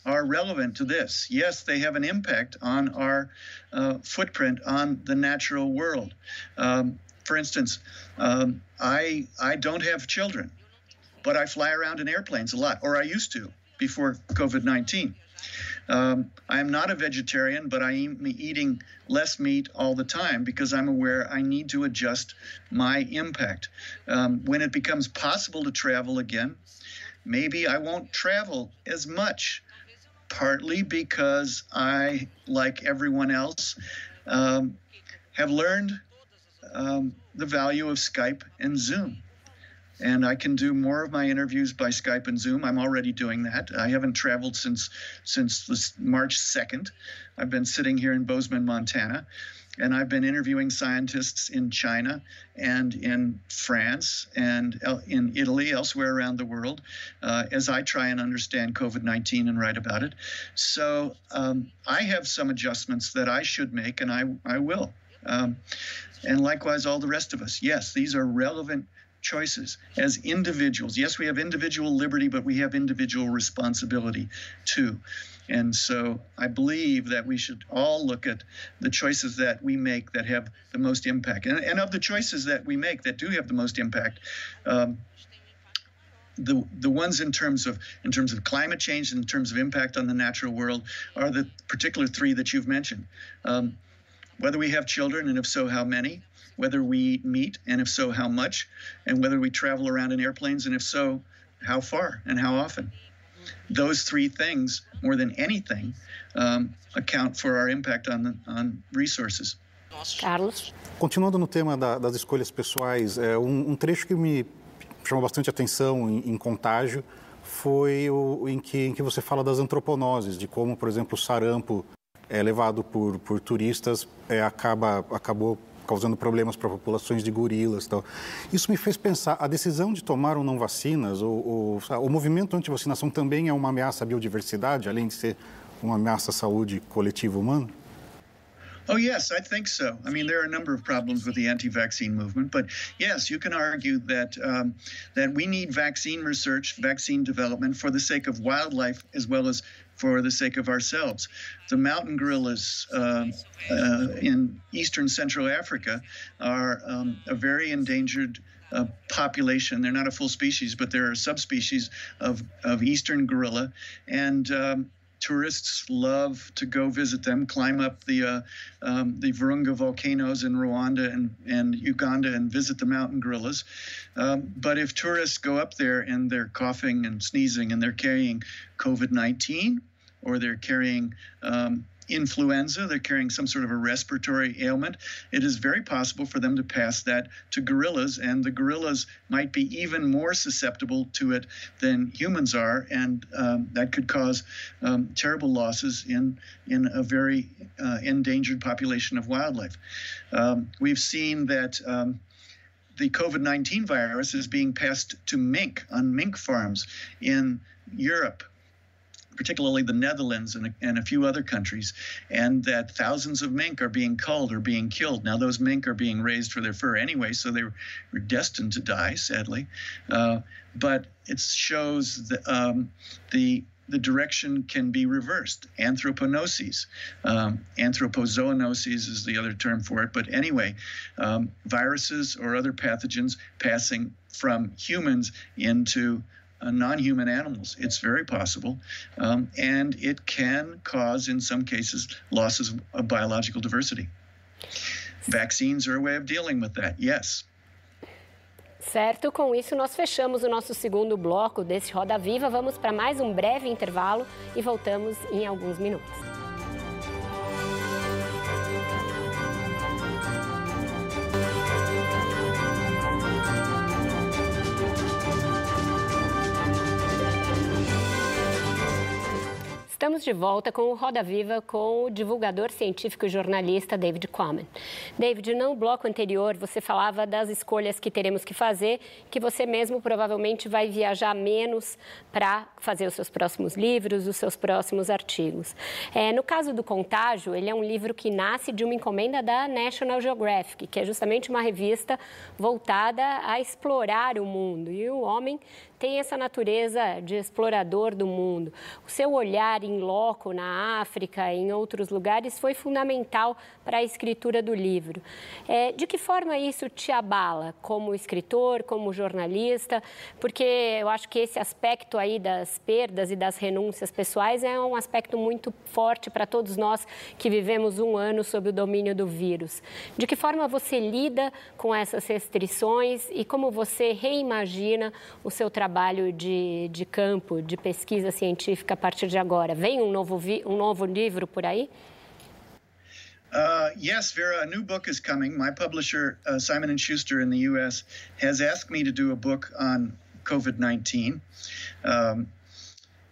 are relevant to this. Yes, they have an impact on our uh, footprint on the natural world. Um, for instance, um, I I don't have children, but I fly around in airplanes a lot, or I used to before COVID nineteen. Um, I'm not a vegetarian, but I am eating less meat all the time because I'm aware I need to adjust my impact. Um, when it becomes possible to travel again, maybe I won't travel as much partly because I, like everyone else, um, have learned um, the value of Skype and Zoom. And I can do more of my interviews by Skype and Zoom. I'm already doing that. I haven't traveled since since March 2nd. I've been sitting here in Bozeman, Montana and I've been interviewing scientists in China and in France and in Italy, elsewhere around the world, uh, as I try and understand COVID 19 and write about it. So um, I have some adjustments that I should make, and I, I will. Um, and likewise, all the rest of us. Yes, these are relevant choices as individuals. Yes, we have individual liberty, but we have individual responsibility too. And so I believe that we should all look at the choices that we make that have the most impact. And, and of the choices that we make that do have the most impact, um, the the ones in terms of in terms of climate change, in terms of impact on the natural world, are the particular three that you've mentioned. Um, whether we have children, and if so, how many? Whether we eat meat, and if so, how much? And whether we travel around in airplanes, and if so, how far and how often? Those three things, more than anything, um, account for our impact on, on resources. Carlos? Continuando no tema da, das escolhas pessoais, é, um, um, trecho que me chamou bastante atenção em, em contágio foi o em que, em que você fala das antroponoses, de como, por exemplo, o sarampo é levado por, por turistas é, acaba, acabou causando problemas para populações de gorilas tal. Isso me fez pensar, a decisão de tomar ou não vacinas, o, o, o movimento anti-vacinação também é uma ameaça à biodiversidade, além de ser uma ameaça à saúde coletiva humana? Oh, yes, I think so. I mean, there are a number of problems with the anti-vaccine movement, but yes, you can argue that um, that we need vaccine research, vaccine development for the sake of wildlife as well as for the sake of ourselves. The mountain gorillas uh, uh, in eastern Central Africa are um, a very endangered uh, population. They're not a full species, but they're a subspecies of, of eastern gorilla. And um, tourists love to go visit them, climb up the uh, um, the Virunga volcanoes in Rwanda and, and Uganda and visit the mountain gorillas. Um, but if tourists go up there and they're coughing and sneezing and they're carrying COVID 19 or they're carrying um, influenza, they're carrying some sort of a respiratory ailment, it is very possible for them to pass that to gorillas, and the gorillas might be even more susceptible to it than humans are, and um, that could cause um, terrible losses in in a very uh, endangered population of wildlife. Um, we've seen that. Um, the COVID 19 virus is being passed to mink on mink farms in Europe, particularly the Netherlands and a, and a, few other countries, and that thousands of mink are being culled or being killed. Now, those mink are being raised for their fur anyway, so they were destined to die, sadly. Uh, but it shows the, um, the the direction can be reversed. Anthroponosis. Um, is the other term for it. But anyway, um, viruses or other pathogens passing from humans into uh, non human animals. It's very possible. Um, and it can cause, in some cases, losses of biological diversity. Vaccines are a way of dealing with that, yes. Certo, com isso nós fechamos o nosso segundo bloco desse Roda Viva. Vamos para mais um breve intervalo e voltamos em alguns minutos. Estamos de volta com o Roda Viva com o divulgador científico e jornalista David Quammen. David, no bloco anterior você falava das escolhas que teremos que fazer, que você mesmo provavelmente vai viajar menos para fazer os seus próximos livros, os seus próximos artigos. É, no caso do Contágio, ele é um livro que nasce de uma encomenda da National Geographic, que é justamente uma revista voltada a explorar o mundo. E o homem tem essa natureza de explorador do mundo. O seu olhar em loco na África, em outros lugares, foi fundamental para a escritura do livro. É, de que forma isso te abala como escritor, como jornalista? Porque eu acho que esse aspecto aí das perdas e das renúncias pessoais é um aspecto muito forte para todos nós que vivemos um ano sob o domínio do vírus. De que forma você lida com essas restrições e como você reimagina o seu trabalho? Trabalho de, de campo, de pesquisa científica a partir de agora? Vem um novo, um novo livro por aí? Uh, yes, Vera, a new book is coming. My publisher, uh, Simon and Schuster in the U.S., has asked me to do a book on COVID-19, um,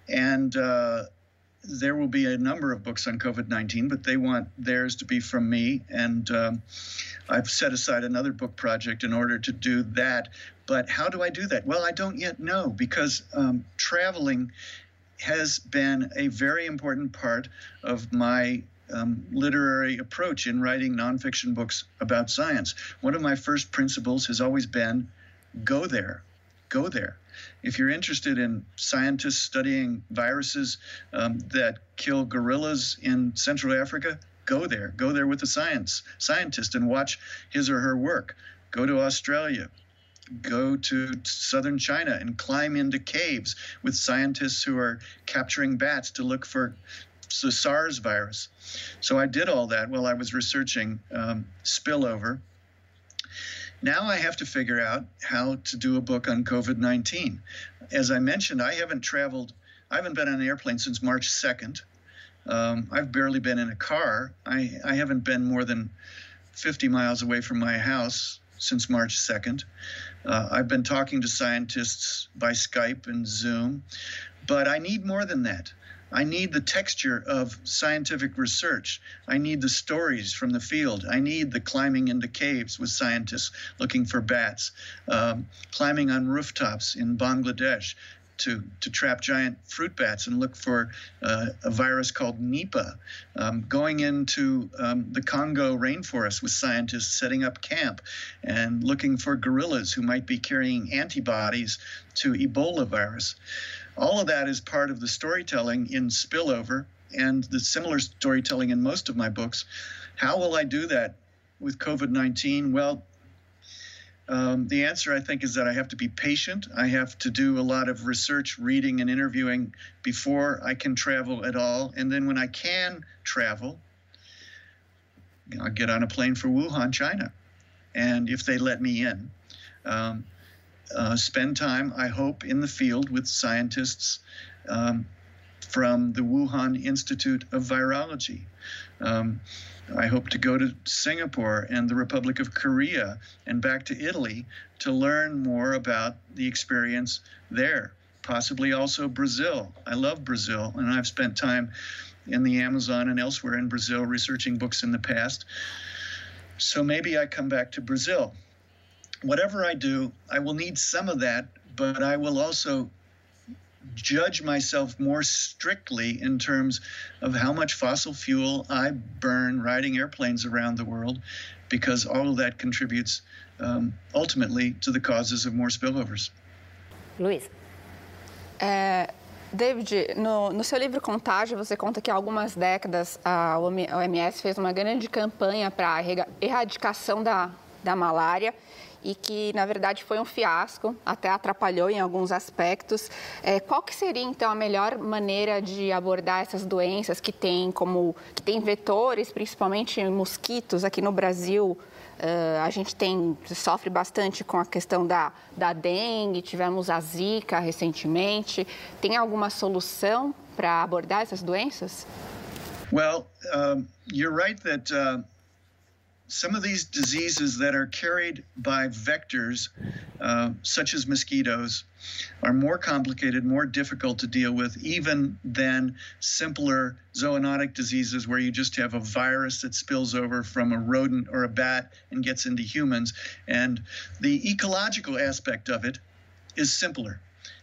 and uh, there will be a number of books on COVID-19, but they want theirs to be from me, and um, I've set aside another book project in order to do that. But how do I do that? Well, I don't yet know because um, traveling has been a very important part of my um, literary approach in writing nonfiction books about science. One of my first principles has always been go there, go there. If you're interested in scientists studying viruses um, that kill gorillas in Central Africa, go there. Go there with a science scientist and watch his or her work. Go to Australia. Go to southern China and climb into caves with scientists who are capturing bats to look for the SARS virus. So I did all that while I was researching um, spillover. Now I have to figure out how to do a book on COVID 19. As I mentioned, I haven't traveled, I haven't been on an airplane since March 2nd. Um, I've barely been in a car. I, I haven't been more than 50 miles away from my house since March 2nd. Uh, I've been talking to scientists by Skype and Zoom, but I need more than that. I need the texture of scientific research. I need the stories from the field. I need the climbing into caves with scientists looking for bats, um, climbing on rooftops in Bangladesh, to, to trap giant fruit bats and look for uh, a virus called Nipah. Um, going into um, the Congo rainforest with scientists setting up camp and looking for gorillas who might be carrying antibodies to Ebola virus. All of that is part of the storytelling in Spillover and the similar storytelling in most of my books. How will I do that with COVID 19? Well, um, the answer, I think, is that I have to be patient. I have to do a lot of research, reading, and interviewing before I can travel at all. And then when I can travel, I'll get on a plane for Wuhan, China. And if they let me in, um, uh, spend time, I hope, in the field with scientists, um, from the Wuhan Institute of Virology. Um, I hope to go to Singapore and the Republic of Korea and back to Italy to learn more about the experience there. Possibly also Brazil. I love Brazil, and I've spent time in the Amazon and elsewhere in Brazil researching books in the past. So maybe I come back to Brazil. Whatever I do, I will need some of that, but I will also judge myself more strictly in terms of how much fossil fuel I burn riding airplanes around the world, because all of that contributes um, ultimately to the causes of more spillovers. Luiz. É, David, no, no, seu livro Contágio, você conta que há algumas décadas a OMS fez uma grande campanha para a erradicação da, da malária e que, na verdade, foi um fiasco, até atrapalhou em alguns aspectos. É, qual que seria, então, a melhor maneira de abordar essas doenças que têm como que tem vetores, principalmente mosquitos aqui no Brasil? Uh, a gente tem sofre bastante com a questão da, da dengue, tivemos a zika recentemente. Tem alguma solução para abordar essas doenças? Well, um, you're right that uh... some of these diseases that are carried by vectors, uh, such as mosquitoes, are more complicated, more difficult to deal with, even than simpler zoonotic diseases where you just have a virus that spills over from a rodent or a bat and gets into humans. And the ecological aspect of it is simpler.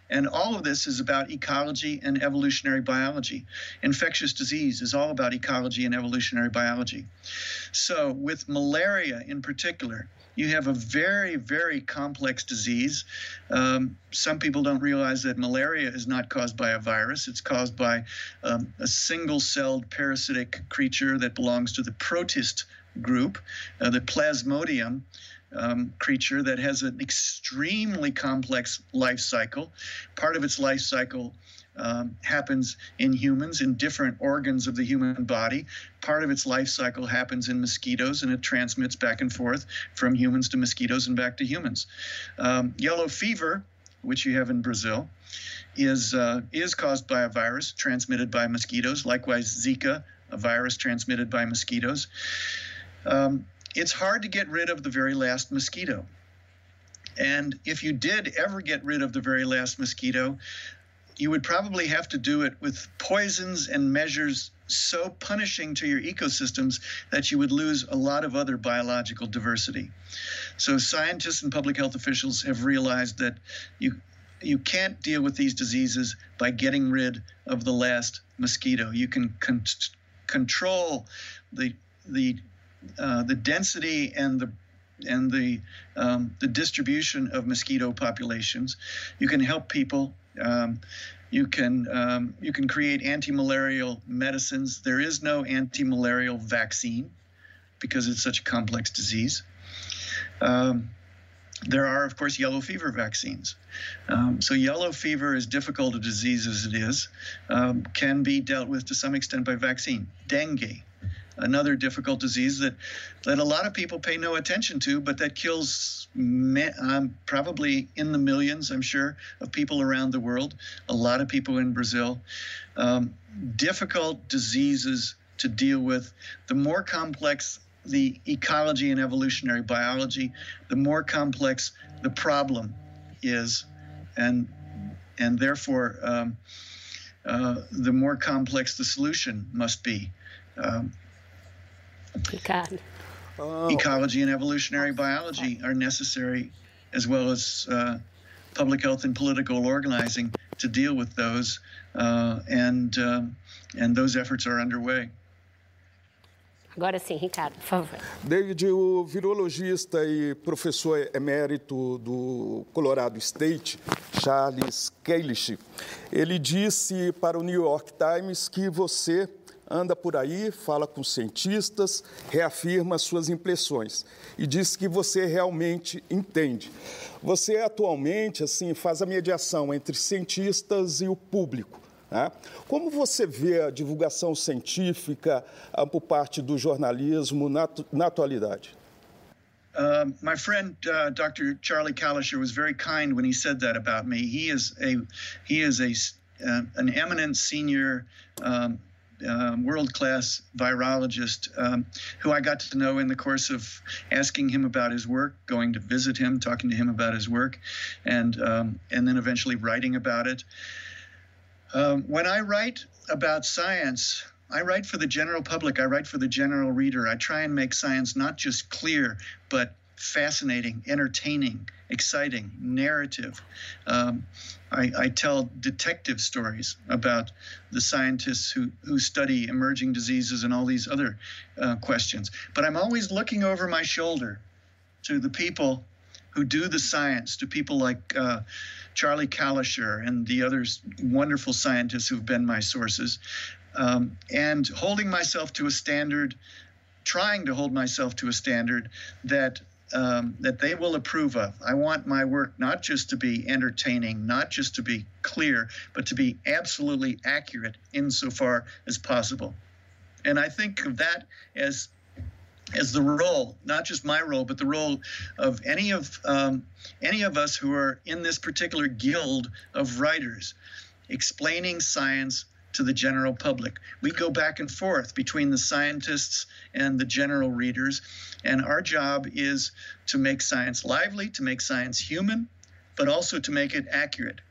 And all of this is about ecology and evolutionary biology. Infectious disease is all about ecology and evolutionary biology. So, with malaria in particular, you have a very, very complex disease. Um, some people don't realize that malaria is not caused by a virus, it's caused by um, a single celled parasitic creature that belongs to the protist group, uh, the Plasmodium um, creature that has an extremely complex life cycle. Part of its life cycle um, happens in humans in different organs of the human body. Part of its life cycle happens in mosquitoes and it transmits back and forth from humans to mosquitoes and back to humans. Um, yellow fever, which you have in Brazil, is uh, is caused by a virus transmitted by mosquitoes. Likewise, Zika, a virus transmitted by mosquitoes. Um, it's hard to get rid of the very last mosquito. And if you did ever get rid of the very last mosquito, you would probably have to do it with poisons and measures so punishing to your ecosystems that you would lose a lot of other biological diversity. So scientists and public health officials have realized that you you can't deal with these diseases by getting rid of the last mosquito. You can con- control the the uh, the density and the and the um, the distribution of mosquito populations. You can help people. Um, you can um, you can create anti-malarial medicines. There is no anti-malarial vaccine because it's such a complex disease. Um, there are, of course, yellow fever vaccines. Um, so, yellow fever, as difficult a disease as it is, um, can be dealt with to some extent by vaccine. Dengue, another difficult disease that that a lot of people pay no attention to, but that kills um, probably in the millions, I'm sure, of people around the world. A lot of people in Brazil. Um, difficult diseases to deal with. The more complex the ecology and evolutionary biology, the more complex the problem is, and and therefore. Um, uh, the more complex the solution must be. Um, Oh. Ecology and evolutionary biology are necessary, as well as uh, public health and political organizing, to deal with those, uh, and uh, and those efforts are underway. Agora sim, Ricardo, por favor. David, o virologista e professor emérito do Colorado State, Charles Kalish, ele disse para o New York Times que você anda por aí, fala com cientistas, reafirma suas impressões e diz que você realmente entende. Você atualmente assim faz a mediação entre cientistas e o público. Né? Como você vê a divulgação científica ah, por parte do jornalismo na, na atualidade? Uh, my friend uh, Dr. Charlie Kalischer was very kind when he said that about me. He is a he is a uh, an eminent senior um, uh, world class virologist um, who I got to know in the course of asking him about his work, going to visit him, talking to him about his work, and, um, and then eventually writing about it. Um, when I write about science, I write for the general public, I write for the general reader. I try and make science not just clear, but fascinating, entertaining, exciting, narrative. Um, I, I, tell detective stories about the scientists who, who study emerging diseases and all these other uh, questions. But I'm always looking over my shoulder to the people who do the science, to people like uh, Charlie Calisher and the other wonderful scientists who've been my sources, um, and holding myself to a standard, trying to hold myself to a standard that um, that they will approve of. I want my work not just to be entertaining, not just to be clear, but to be absolutely accurate insofar as possible. And I think of that as as the role, not just my role, but the role of any of um, any of us who are in this particular guild of writers, explaining science to the general public. We go back and forth between the scientists and the general readers, and our job is to make science lively, to make science human, but also to make it accurate.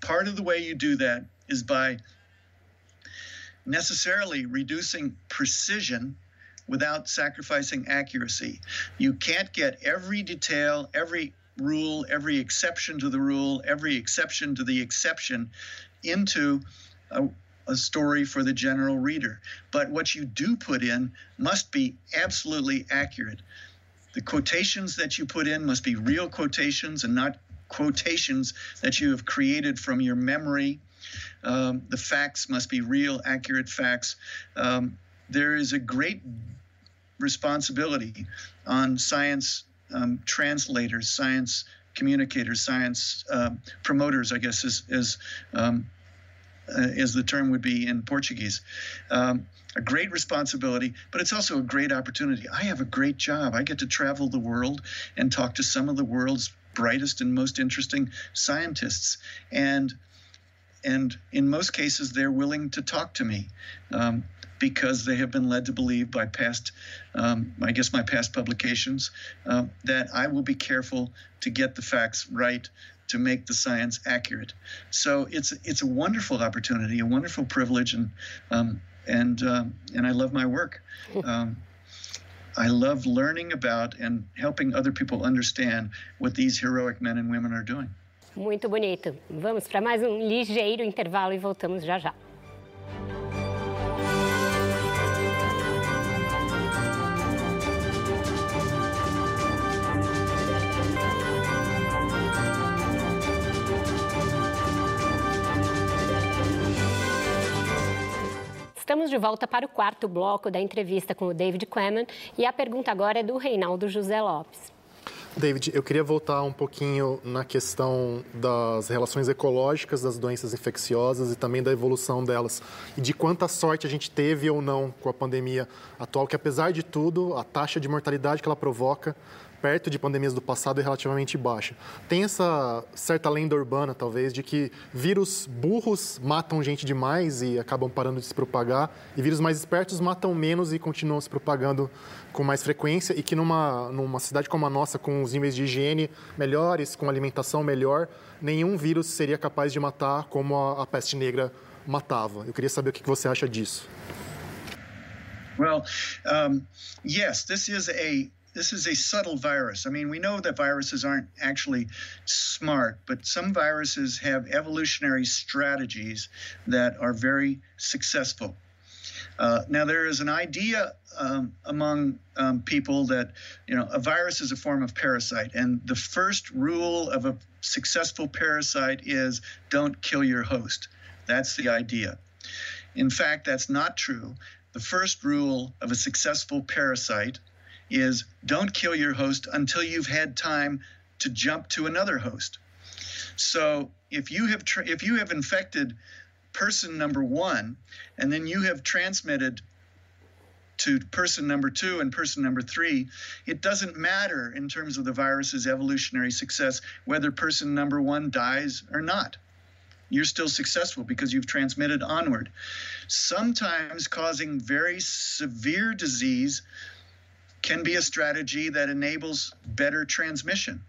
Part of the way you do that is by necessarily reducing precision without sacrificing accuracy. You can't get every detail, every rule, every exception to the rule, every exception to the exception into a, a story for the general reader. But what you do put in must be absolutely accurate. The quotations that you put in must be real quotations and not quotations that you have created from your memory. Um, the facts must be real, accurate facts. Um, there is a great responsibility on science um, translators, science communicators, science uh, promoters, I guess is, is um, uh, the term would be in Portuguese. Um, a great responsibility, but it's also a great opportunity. I have a great job. I get to travel the world and talk to some of the world's brightest and most interesting scientists. And and in most cases, they're willing to talk to me um, because they have been led to believe by past, um, I guess, my past publications, uh, that I will be careful to get the facts right, to make the science accurate. So it's it's a wonderful opportunity, a wonderful privilege, and um, and uh, and I love my work. Um, I love learning about and helping other people understand what these heroic men and women are doing. Muito bonito. Vamos para mais um ligeiro intervalo e voltamos já já. Estamos de volta para o quarto bloco da entrevista com o David Quammen e a pergunta agora é do Reinaldo José Lopes. David, eu queria voltar um pouquinho na questão das relações ecológicas das doenças infecciosas e também da evolução delas e de quanta sorte a gente teve ou não com a pandemia atual, que apesar de tudo, a taxa de mortalidade que ela provoca perto de pandemias do passado é relativamente baixa. Tem essa certa lenda urbana, talvez, de que vírus burros matam gente demais e acabam parando de se propagar, e vírus mais espertos matam menos e continuam se propagando com mais frequência, e que numa, numa cidade como a nossa, com os níveis de higiene melhores, com alimentação melhor, nenhum vírus seria capaz de matar como a, a peste negra matava. Eu queria saber o que você acha disso. Well, um, yes, this is a this is a subtle virus. I mean, we know that viruses aren't actually smart, but some viruses have evolutionary strategies that are very successful. Uh, now, there is an idea um, among um, people that you know a virus is a form of parasite, and the first rule of a successful parasite is don't kill your host. That's the idea. In fact, that's not true. The first rule of a successful parasite is don't kill your host until you've had time to jump to another host. So if you have tra- if you have infected person number 1 and then you have transmitted to person number 2 and person number 3, it doesn't matter in terms of the virus's evolutionary success whether person number 1 dies or not. you're still successful because you've transmitted onward. Sometimes causing very severe disease can be a strategy that enables better transmission.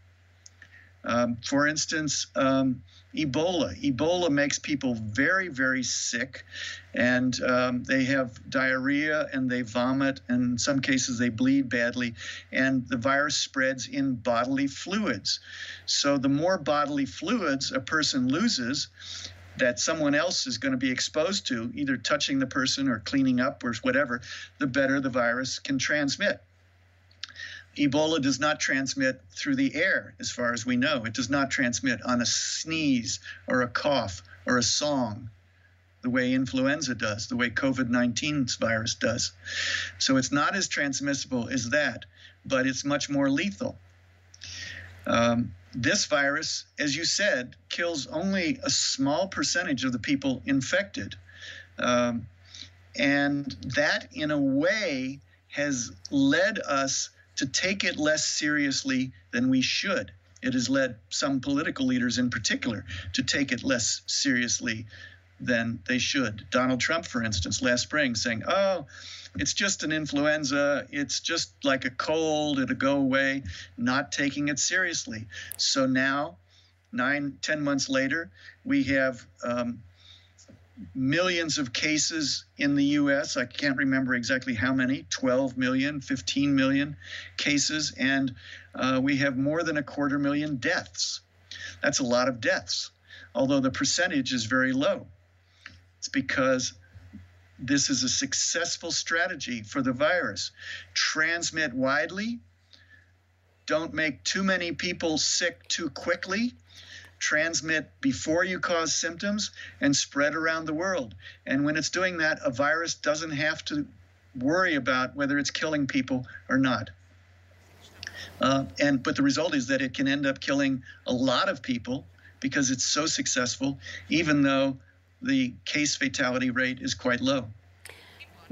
Um, for instance, um, Ebola. Ebola makes people very, very sick, and um, they have diarrhea and they vomit, and in some cases they bleed badly, and the virus spreads in bodily fluids. So, the more bodily fluids a person loses, that someone else is going to be exposed to, either touching the person or cleaning up or whatever, the better the virus can transmit. Ebola does not transmit through the air, as far as we know. It does not transmit on a sneeze or a cough or a song, the way influenza does, the way COVID 19 virus does. So it's not as transmissible as that, but it's much more lethal. Um, this virus, as you said, kills only a small percentage of the people infected. Um, and that, in a way, has led us to take it less seriously than we should. It has led some political leaders in particular to take it less seriously than they should. Donald Trump, for instance, last spring saying, oh, it's just an influenza, it's just like a cold, it'll go away, not taking it seriously. So now, nine, ten months later, we have um, millions of cases in the US. I can't remember exactly how many 12 million, 15 million cases, and uh, we have more than a quarter million deaths. That's a lot of deaths, although the percentage is very low. It's because this is a successful strategy for the virus. Transmit widely, don't make too many people sick too quickly transmit before you cause symptoms and spread around the world. And when it's doing that, a virus doesn't have to worry about whether it's killing people or not. Uh, and but the result is that it can end up killing a lot of people because it's so successful, even though the case fatality rate is quite low.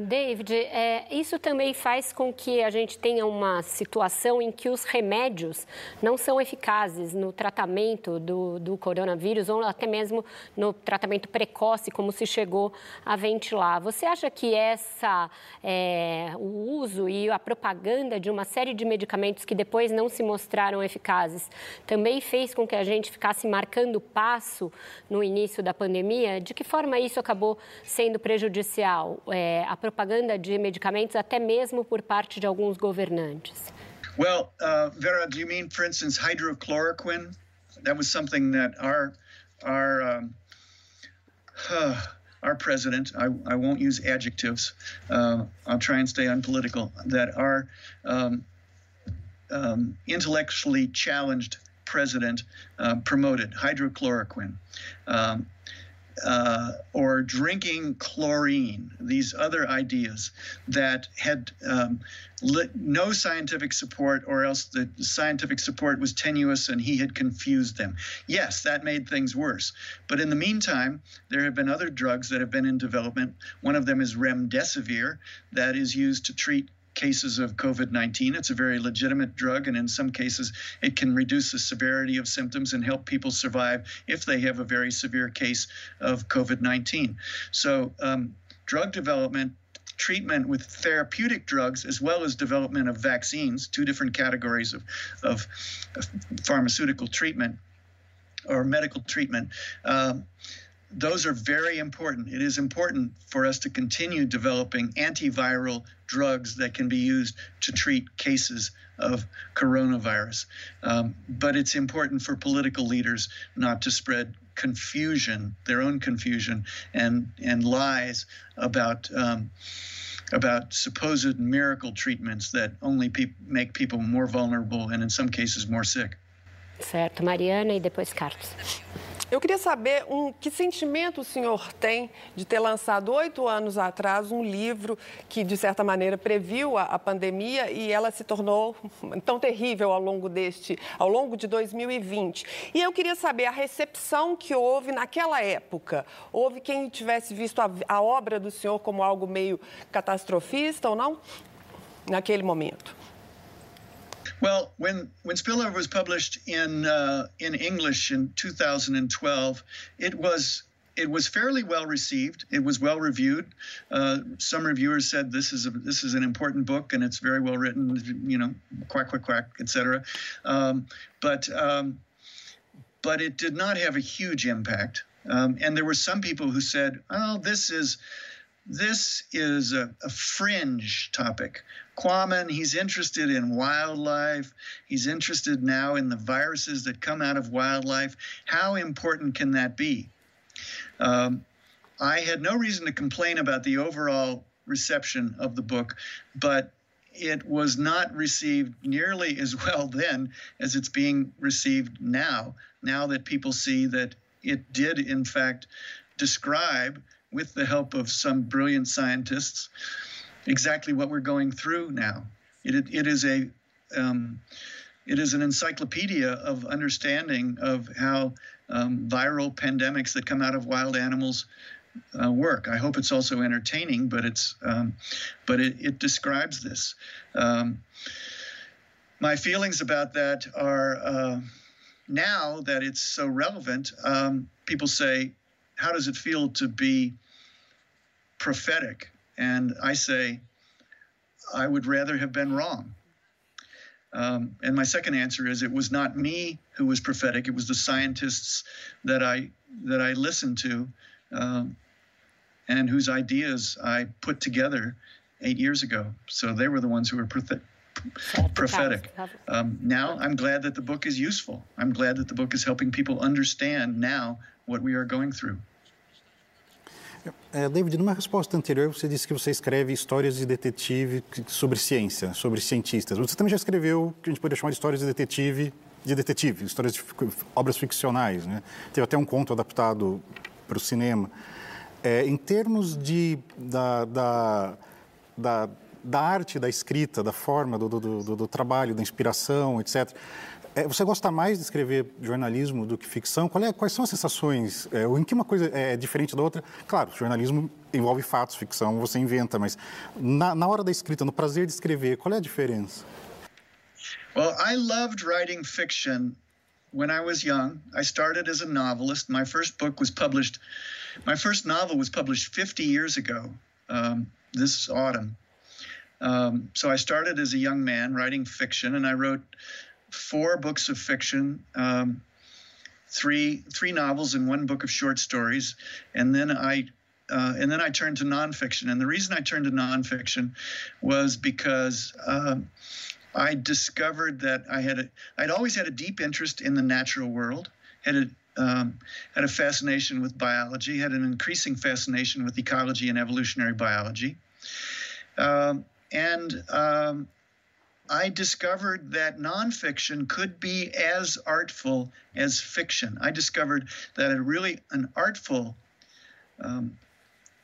David, é, isso também faz com que a gente tenha uma situação em que os remédios não são eficazes no tratamento do, do coronavírus ou até mesmo no tratamento precoce, como se chegou a ventilar. Você acha que essa, é, o uso e a propaganda de uma série de medicamentos que depois não se mostraram eficazes também fez com que a gente ficasse marcando passo no início da pandemia? De que forma isso acabou sendo prejudicial? É, a propaganda de medicamentos até mesmo por parte de alguns governantes. Well, uh, Vera, do you mean, for instance, hydrochloroquine? That was something that our our um, (sighs) our president, I, I won't use adjectives, uh, I'll try and stay unpolitical, that our um, um, intellectually challenged president uh, promoted hydrochloroquine. Uh, or drinking chlorine, these other ideas that had um, no scientific support, or else the scientific support was tenuous and he had confused them. Yes, that made things worse. But in the meantime, there have been other drugs that have been in development. One of them is remdesivir, that is used to treat cases of COVID 19. It's a very legitimate drug, and in some cases, it can reduce the severity of symptoms and help people survive if they have a very severe case of COVID 19. So, um, drug development treatment with therapeutic drugs as well as development of vaccines, two different categories of, of, pharmaceutical treatment or medical treatment. Um, those are very important. It is important for us to continue developing antiviral drugs that can be used to treat cases of coronavirus. Um, but it's important for political leaders not to spread confusion, their own confusion, and and lies about. Um, about supposed miracle treatments that only pe make people more vulnerable and in some cases more sick. Certo, Mariana e depois Carlos. Eu queria saber um, que sentimento o senhor tem de ter lançado oito anos atrás um livro que, de certa maneira, previu a, a, pandemia e ela se tornou (laughs) tão terrível ao longo deste, ao longo de 2020. E eu queria saber a recepção que houve naquela época. Houve quem tivesse visto a, a obra do senhor como algo meio catastrofista ou não? Naquele momento. Well, when when Spillover was published in uh, in English in 2012, it was it was fairly well received. It was well reviewed. Uh, some reviewers said this is a, this is an important book and it's very well written. You know, quack quack quack, etc. Um, but um, but it did not have a huge impact. Um, and there were some people who said, "Oh, this is." This is a, a fringe topic. Quammen, he's interested in wildlife. He's interested now in the viruses that come out of wildlife. How important can that be? Um, I had no reason to complain about the overall reception of the book, but it was not received nearly (laughs) as well then as it's being received now, now that people see that it did, in fact, describe, with the help of some brilliant scientists, exactly what we're going through now. It, it is a um, it is an encyclopedia of understanding of how um, viral pandemics that come out of wild animals uh, work. I hope it's also entertaining, but it's um, but it, it, describes this. Um, my feelings about that are uh, now that it's so relevant. Um, people say, "How does it feel to be prophetic?" And I say, "I would rather have been wrong." Um, and my second answer is it was not me who was prophetic. It was the scientists that I that I listened to, um, and whose ideas I put together eight years ago. So they were the ones who were prophet- prophetic. Um, now I'm glad that the book is useful. I'm glad that the book is helping people understand now what we are going through. É, David, numa resposta anterior, você disse que você escreve histórias de detetive sobre ciência, sobre cientistas. Você também já escreveu, que a gente poderia chamar de histórias de detetive, de detetive, histórias de obras ficcionais, né? Teve até um conto adaptado para o cinema. É, em termos de, da, da, da, da, arte, da escrita, da forma, do, do, do, do trabalho, da inspiração, etc., você gosta mais de escrever jornalismo do que ficção? É, quais são as sensações? É, em que uma coisa é diferente da outra? Claro, jornalismo envolve fatos, ficção você inventa, mas na, na hora da escrita, no prazer de escrever, qual é a diferença? Well, I loved writing fiction when I was young. I started as a novelist. My first book was published, my first novel was published 50 years ago, um, this autumn. Um, so I started as a young man writing fiction, and I wrote four books of fiction, um, three three novels, and one book of short stories, and then I. Uh, and then I turned to nonfiction. And the reason I turned to nonfiction was because um, I discovered that I had a, I'd always had a deep interest in the natural world, had a um, had a fascination with biology, had an increasing fascination with ecology and evolutionary biology, um, and um, I discovered that nonfiction could be as artful as fiction. I discovered that a really an artful um,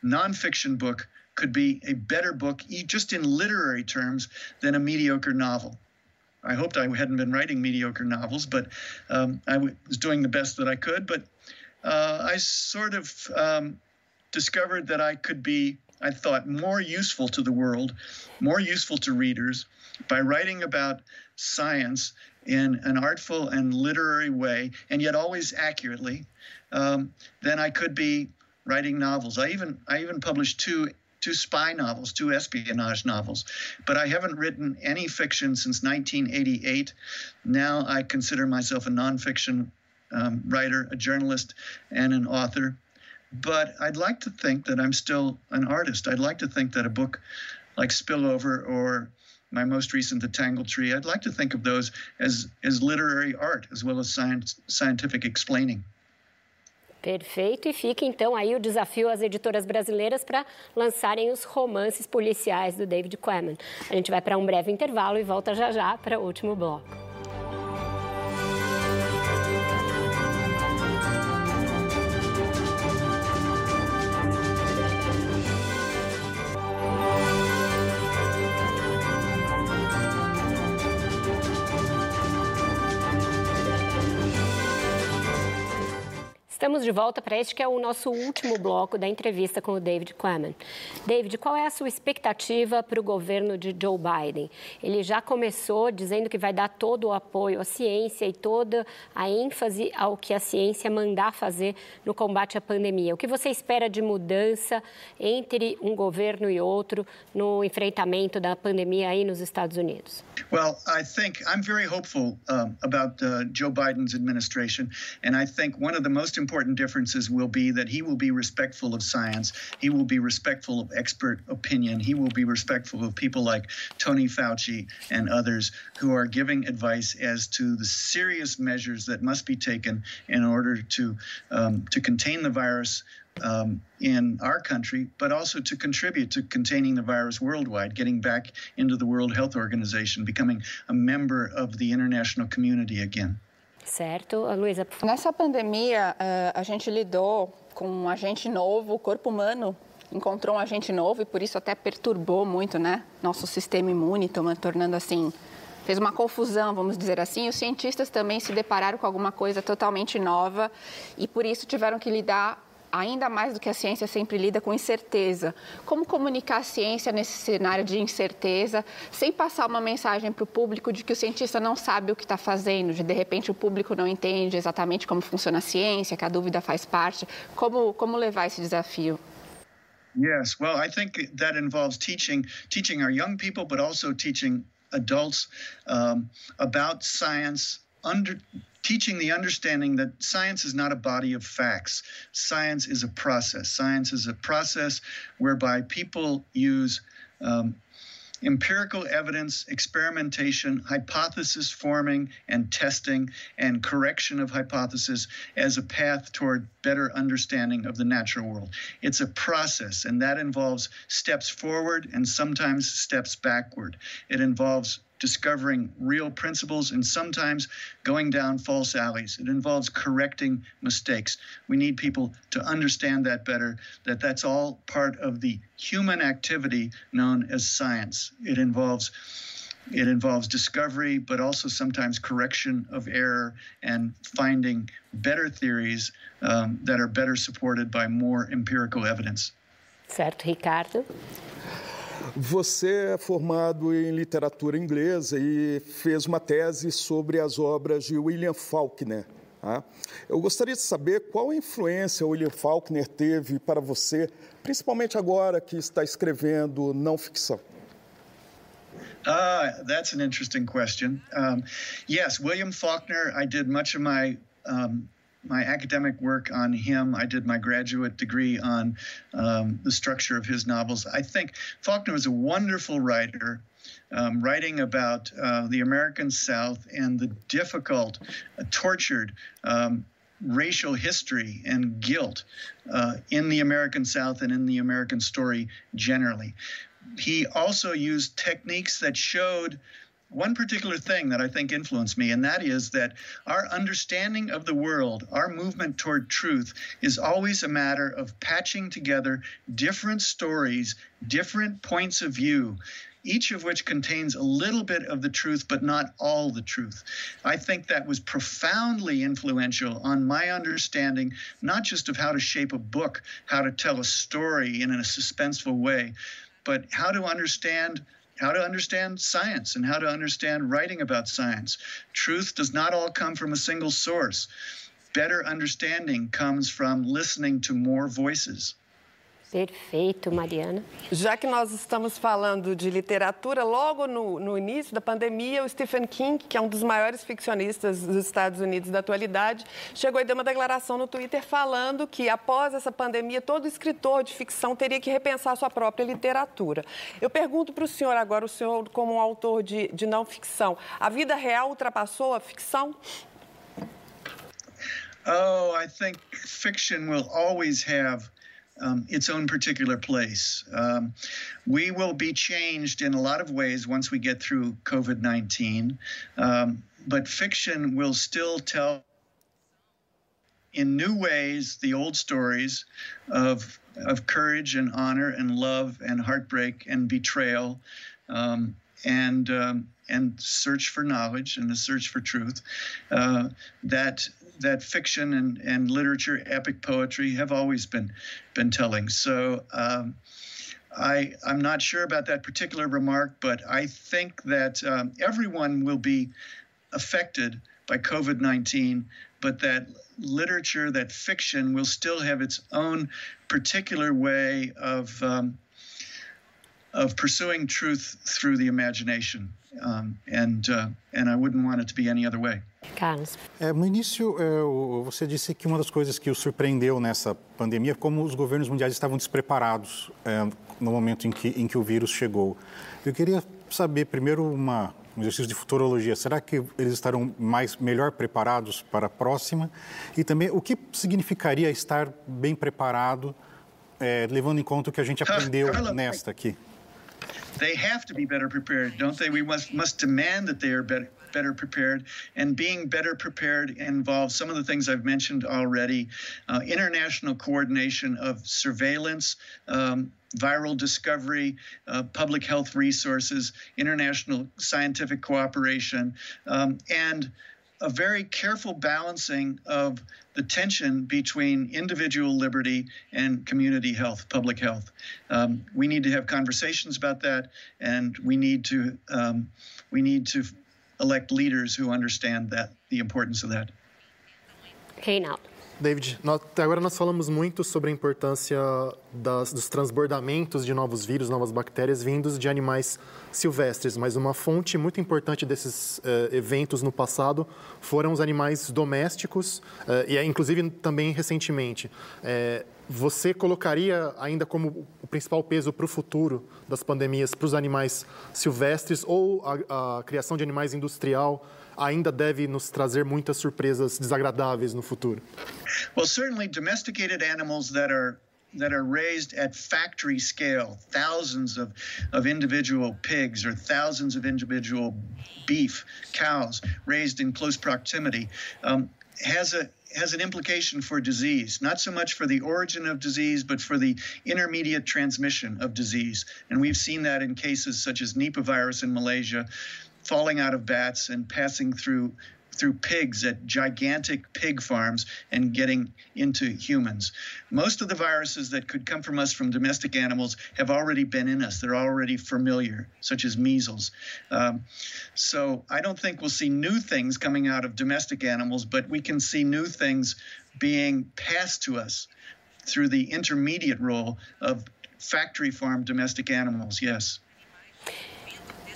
nonfiction book could be a better book, just in literary terms, than a mediocre novel. I hoped I hadn't been writing mediocre novels, but um, I was doing the best that I could. But uh, I sort of um, discovered that I could be, I thought, more useful to the world, more useful to readers by writing about science in an artful and literary way, and yet always accurately, um, then I could be writing novels. I even I even published two two spy novels, two espionage novels, but I haven't written any fiction since 1988. Now I consider myself a nonfiction um, writer, a journalist, and an author. But I'd like to think that I'm still an artist. I'd like to think that a book like Spillover or my most recent, The Tangled Tree, I'd like to think of those as, as literary art as well as science, scientific explaining. Perfeito, e fica então aí o desafio às editoras brasileiras para lançarem os romances policiais do David Quammen. A gente vai para um breve intervalo e volta já já para o último bloco. Estamos de volta para este que é o nosso último bloco da entrevista com o David Quammen. David, qual é a sua expectativa para o governo de Joe Biden? Ele já começou dizendo que vai dar todo o apoio à ciência e toda a ênfase ao que a ciência mandar fazer no combate à pandemia. O que você espera de mudança entre um governo e outro no enfrentamento da pandemia aí nos Estados Unidos? Well, I think I'm very hopeful um, about uh, Joe Biden's administration, and I think one of the most important differences will be that he will be respectful of science. He will be respectful of expert opinion. He will be respectful of people like Tony Fauci and others who are giving advice as to the serious measures that must be taken in order to um, to contain the virus um, in our country, but also to contribute to containing the virus worldwide, getting back into the World Health Organization, becoming a member of the international community again. Certo, Luísa. Nessa pandemia, eh, a gente lidou com um agente novo, o corpo humano encontrou um agente novo e por isso até perturbou muito, né, nosso sistema imune, tornando assim fez uma confusão, vamos dizer assim. Os cientistas também se depararam com alguma coisa totalmente nova e por isso tiveram que lidar ainda mais do que a ciência sempre lida com incerteza. Como comunicar a ciência nesse cenário de incerteza, sem passar uma mensagem para o público de que o cientista não sabe o que está fazendo, de de repente o público não entende exatamente como funciona a ciência, que a dúvida faz parte. Como, como levar esse desafio? Yes, well, I think that involves teaching teaching our young people, but also teaching adults um, about science, under teaching the understanding that science is not a body of facts. Science is a process. Science is a process whereby people use um, empirical evidence, experimentation, hypothesis forming and testing, and correction of hypothesis as a path toward better understanding of the natural world. It's a process, and that involves steps forward and sometimes steps backward. It involves discovering real principles and sometimes going down false alleys. It involves correcting mistakes. We need people to understand that better, that that's all part of the human activity known as science. It involves it involves discovery, but also sometimes correction of error and finding better theories um, that are better supported by more empirical evidence. Certo, Ricardo. Você é formado em literatura inglesa e fez uma tese sobre as obras de William Faulkner. Tá? Eu gostaria de saber qual influência William Faulkner teve para você, principalmente agora que está escrevendo não ficção. Uh, that's an interesting question. Um, yes, William Faulkner, I did much of my um, my academic work on him. I did my graduate degree on um, the structure of his novels. I think Faulkner was a wonderful writer. Um, writing about uh, the American South and the difficult, uh, tortured um, racial history and guilt uh, in the American South and in the American story generally. He also used techniques that showed one particular thing that I think influenced me, and that is that our understanding of the world, our movement toward truth, is always a matter of patching together different stories, different points of view. Each of which contains a little bit of the truth, but not all the truth. I think that was profoundly influential on my understanding, not just of how to shape a book, how to tell a story in a suspenseful way, but how to understand how to understand science and how to understand writing about science. Truth does not all come from a single source. Better understanding comes from listening to more voices. Perfeito, Mariana. Já que nós estamos falando de literatura, logo no, no, início da pandemia, o Stephen King, que é um dos maiores ficcionistas dos Estados Unidos da atualidade, chegou e deu uma declaração no Twitter falando que, após essa pandemia, todo escritor de ficção teria que repensar sua própria literatura. Eu pergunto para o senhor agora, o senhor como um autor de, de não ficção, a vida real ultrapassou a ficção? Oh, I think fiction will always have um, its own particular place. Um, we will be changed in a lot of ways once we get through COVID 19, um, but fiction will still tell in new ways the old stories of, of courage and honor and love and heartbreak and betrayal. Um, and um, and search for knowledge and the search for truth uh, that that fiction and, and literature, epic poetry, have always been been telling. So. Um, I, I'm not sure about that particular remark, but I think that um, everyone will be affected by COVID 19, but that literature, that fiction, will still have its own particular way of, um, of pursuing truth through the imagination. Um, and, uh, and I wouldn't want it to be any other way. Carlos. É, no início, é, você disse que uma das coisas que o surpreendeu nessa pandemia é como os governos mundiais estavam despreparados é, no momento em que, em que o vírus chegou. Eu queria saber, primeiro, uma, um exercício de futurologia. Será que eles estarão mais, melhor preparados para a próxima? E também, o que significaria estar bem preparado, é, levando em conta o que a gente aprendeu nesta aqui? They have to be better prepared, don't they? We must, must demand that they are better, better prepared. And being better prepared involves some of the things I've mentioned already uh, international coordination of surveillance. Um, viral discovery, uh, public health resources, international scientific cooperation, um, and a very careful balancing of the tension between individual liberty and community health, public health. Um, we need to have conversations about that, and we need to um, we need to elect leaders who understand that the importance of that. Reinaldo. David, até agora nós falamos muito sobre a importância das, dos transbordamentos de novos vírus, novas bactérias vindos de animais silvestres, mas uma fonte muito importante desses uh, eventos no passado foram os animais domésticos uh, e, inclusive, também recentemente. Uh, você colocaria ainda como o principal peso para o futuro das pandemias para os animais silvestres ou a, a criação de animais industrial? Ainda deve nos trazer muitas surpresas desagradáveis no futuro? Well, certainly domesticated animals that are that are raised at factory scale, thousands of, of individual pigs or thousands of individual beef cows raised in close proximity, um, has a has an implication for disease, not so much for the origin of disease, but for the intermediate transmission of disease. And we've seen that in cases such as Nipah virus in Malaysia, falling out of bats and passing through through pigs at gigantic pig farms and getting into humans. Most of the viruses that could come from us from domestic animals have already been in us. They're already familiar, such as measles. Um, so I don't think we'll see new things coming out of domestic animals, but we can see new things being passed to us through the intermediate role of factory farm domestic animals, yes.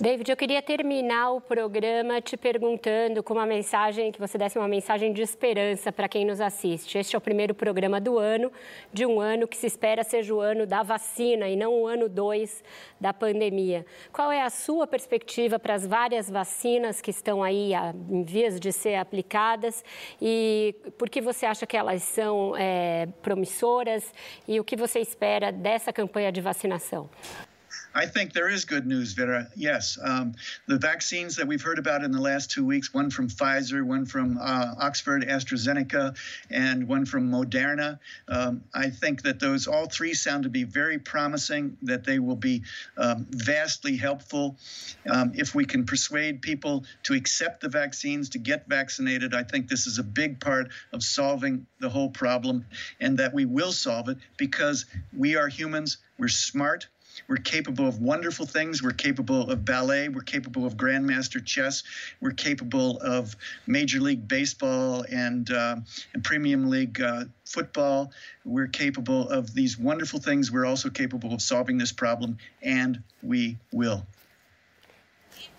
David, eu queria terminar o programa te perguntando com uma mensagem, que você desse uma mensagem de esperança para quem nos assiste. Este é o primeiro programa do ano, de um ano que se espera seja o ano da vacina e não o ano dois da pandemia. Qual é a sua perspectiva para as várias vacinas que estão aí em vias de ser aplicadas e por que você acha que elas são é, promissoras e o que você espera dessa campanha de vacinação? I think there is good news, Vera. Yes. Um, the vaccines that we've heard about in the last two weeks one from Pfizer, one from uh, Oxford AstraZeneca, and one from Moderna. Um, I think that those all three sound to be very promising, that they will be um, vastly helpful. Um, if we can persuade people to accept the vaccines, to get vaccinated, I think this is a big part of solving the whole problem and that we will solve it because we are humans, we're smart we're capable of wonderful things. We're capable of ballet. We're capable of grandmaster chess. We're capable of Major League Baseball and, uh, and Premier League uh, football. We're capable of these wonderful things. We're also capable of solving this problem, and we will.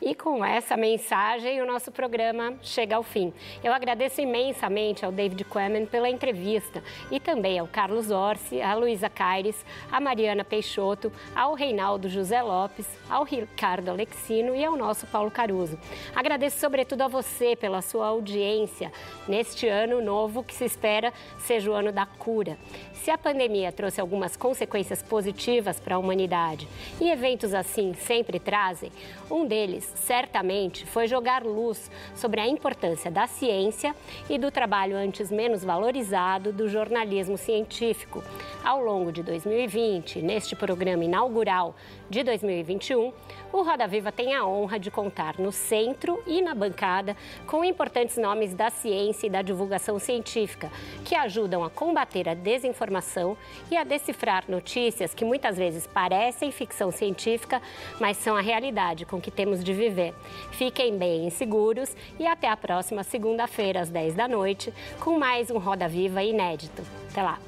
E com essa mensagem, o nosso programa chega ao fim. Eu agradeço imensamente ao David Quammen pela entrevista e também ao Carlos Orsi, à Luísa Caires, à Mariana Peixoto, ao Reinaldo José Lopes, ao Ricardo Alexino e ao nosso Paulo Caruso. Agradeço sobretudo a você pela sua audiência neste ano novo que se espera seja o ano da cura. Se a pandemia trouxe algumas consequências positivas para a humanidade, e eventos assim sempre trazem, um deles deles, certamente, foi jogar luz sobre a importância da ciência e do trabalho antes menos valorizado do jornalismo científico. Ao longo de 2020, neste programa inaugural de 2021, o Roda Viva tem a honra de contar no centro e na bancada com importantes nomes da ciência e da divulgação científica, que ajudam a combater a desinformação e a decifrar notícias que muitas vezes parecem ficção científica, mas são a realidade com que temos de viver. Fiquem bem seguros e até a próxima segunda-feira, às 10 da noite, com mais um Roda Viva inédito. Até lá!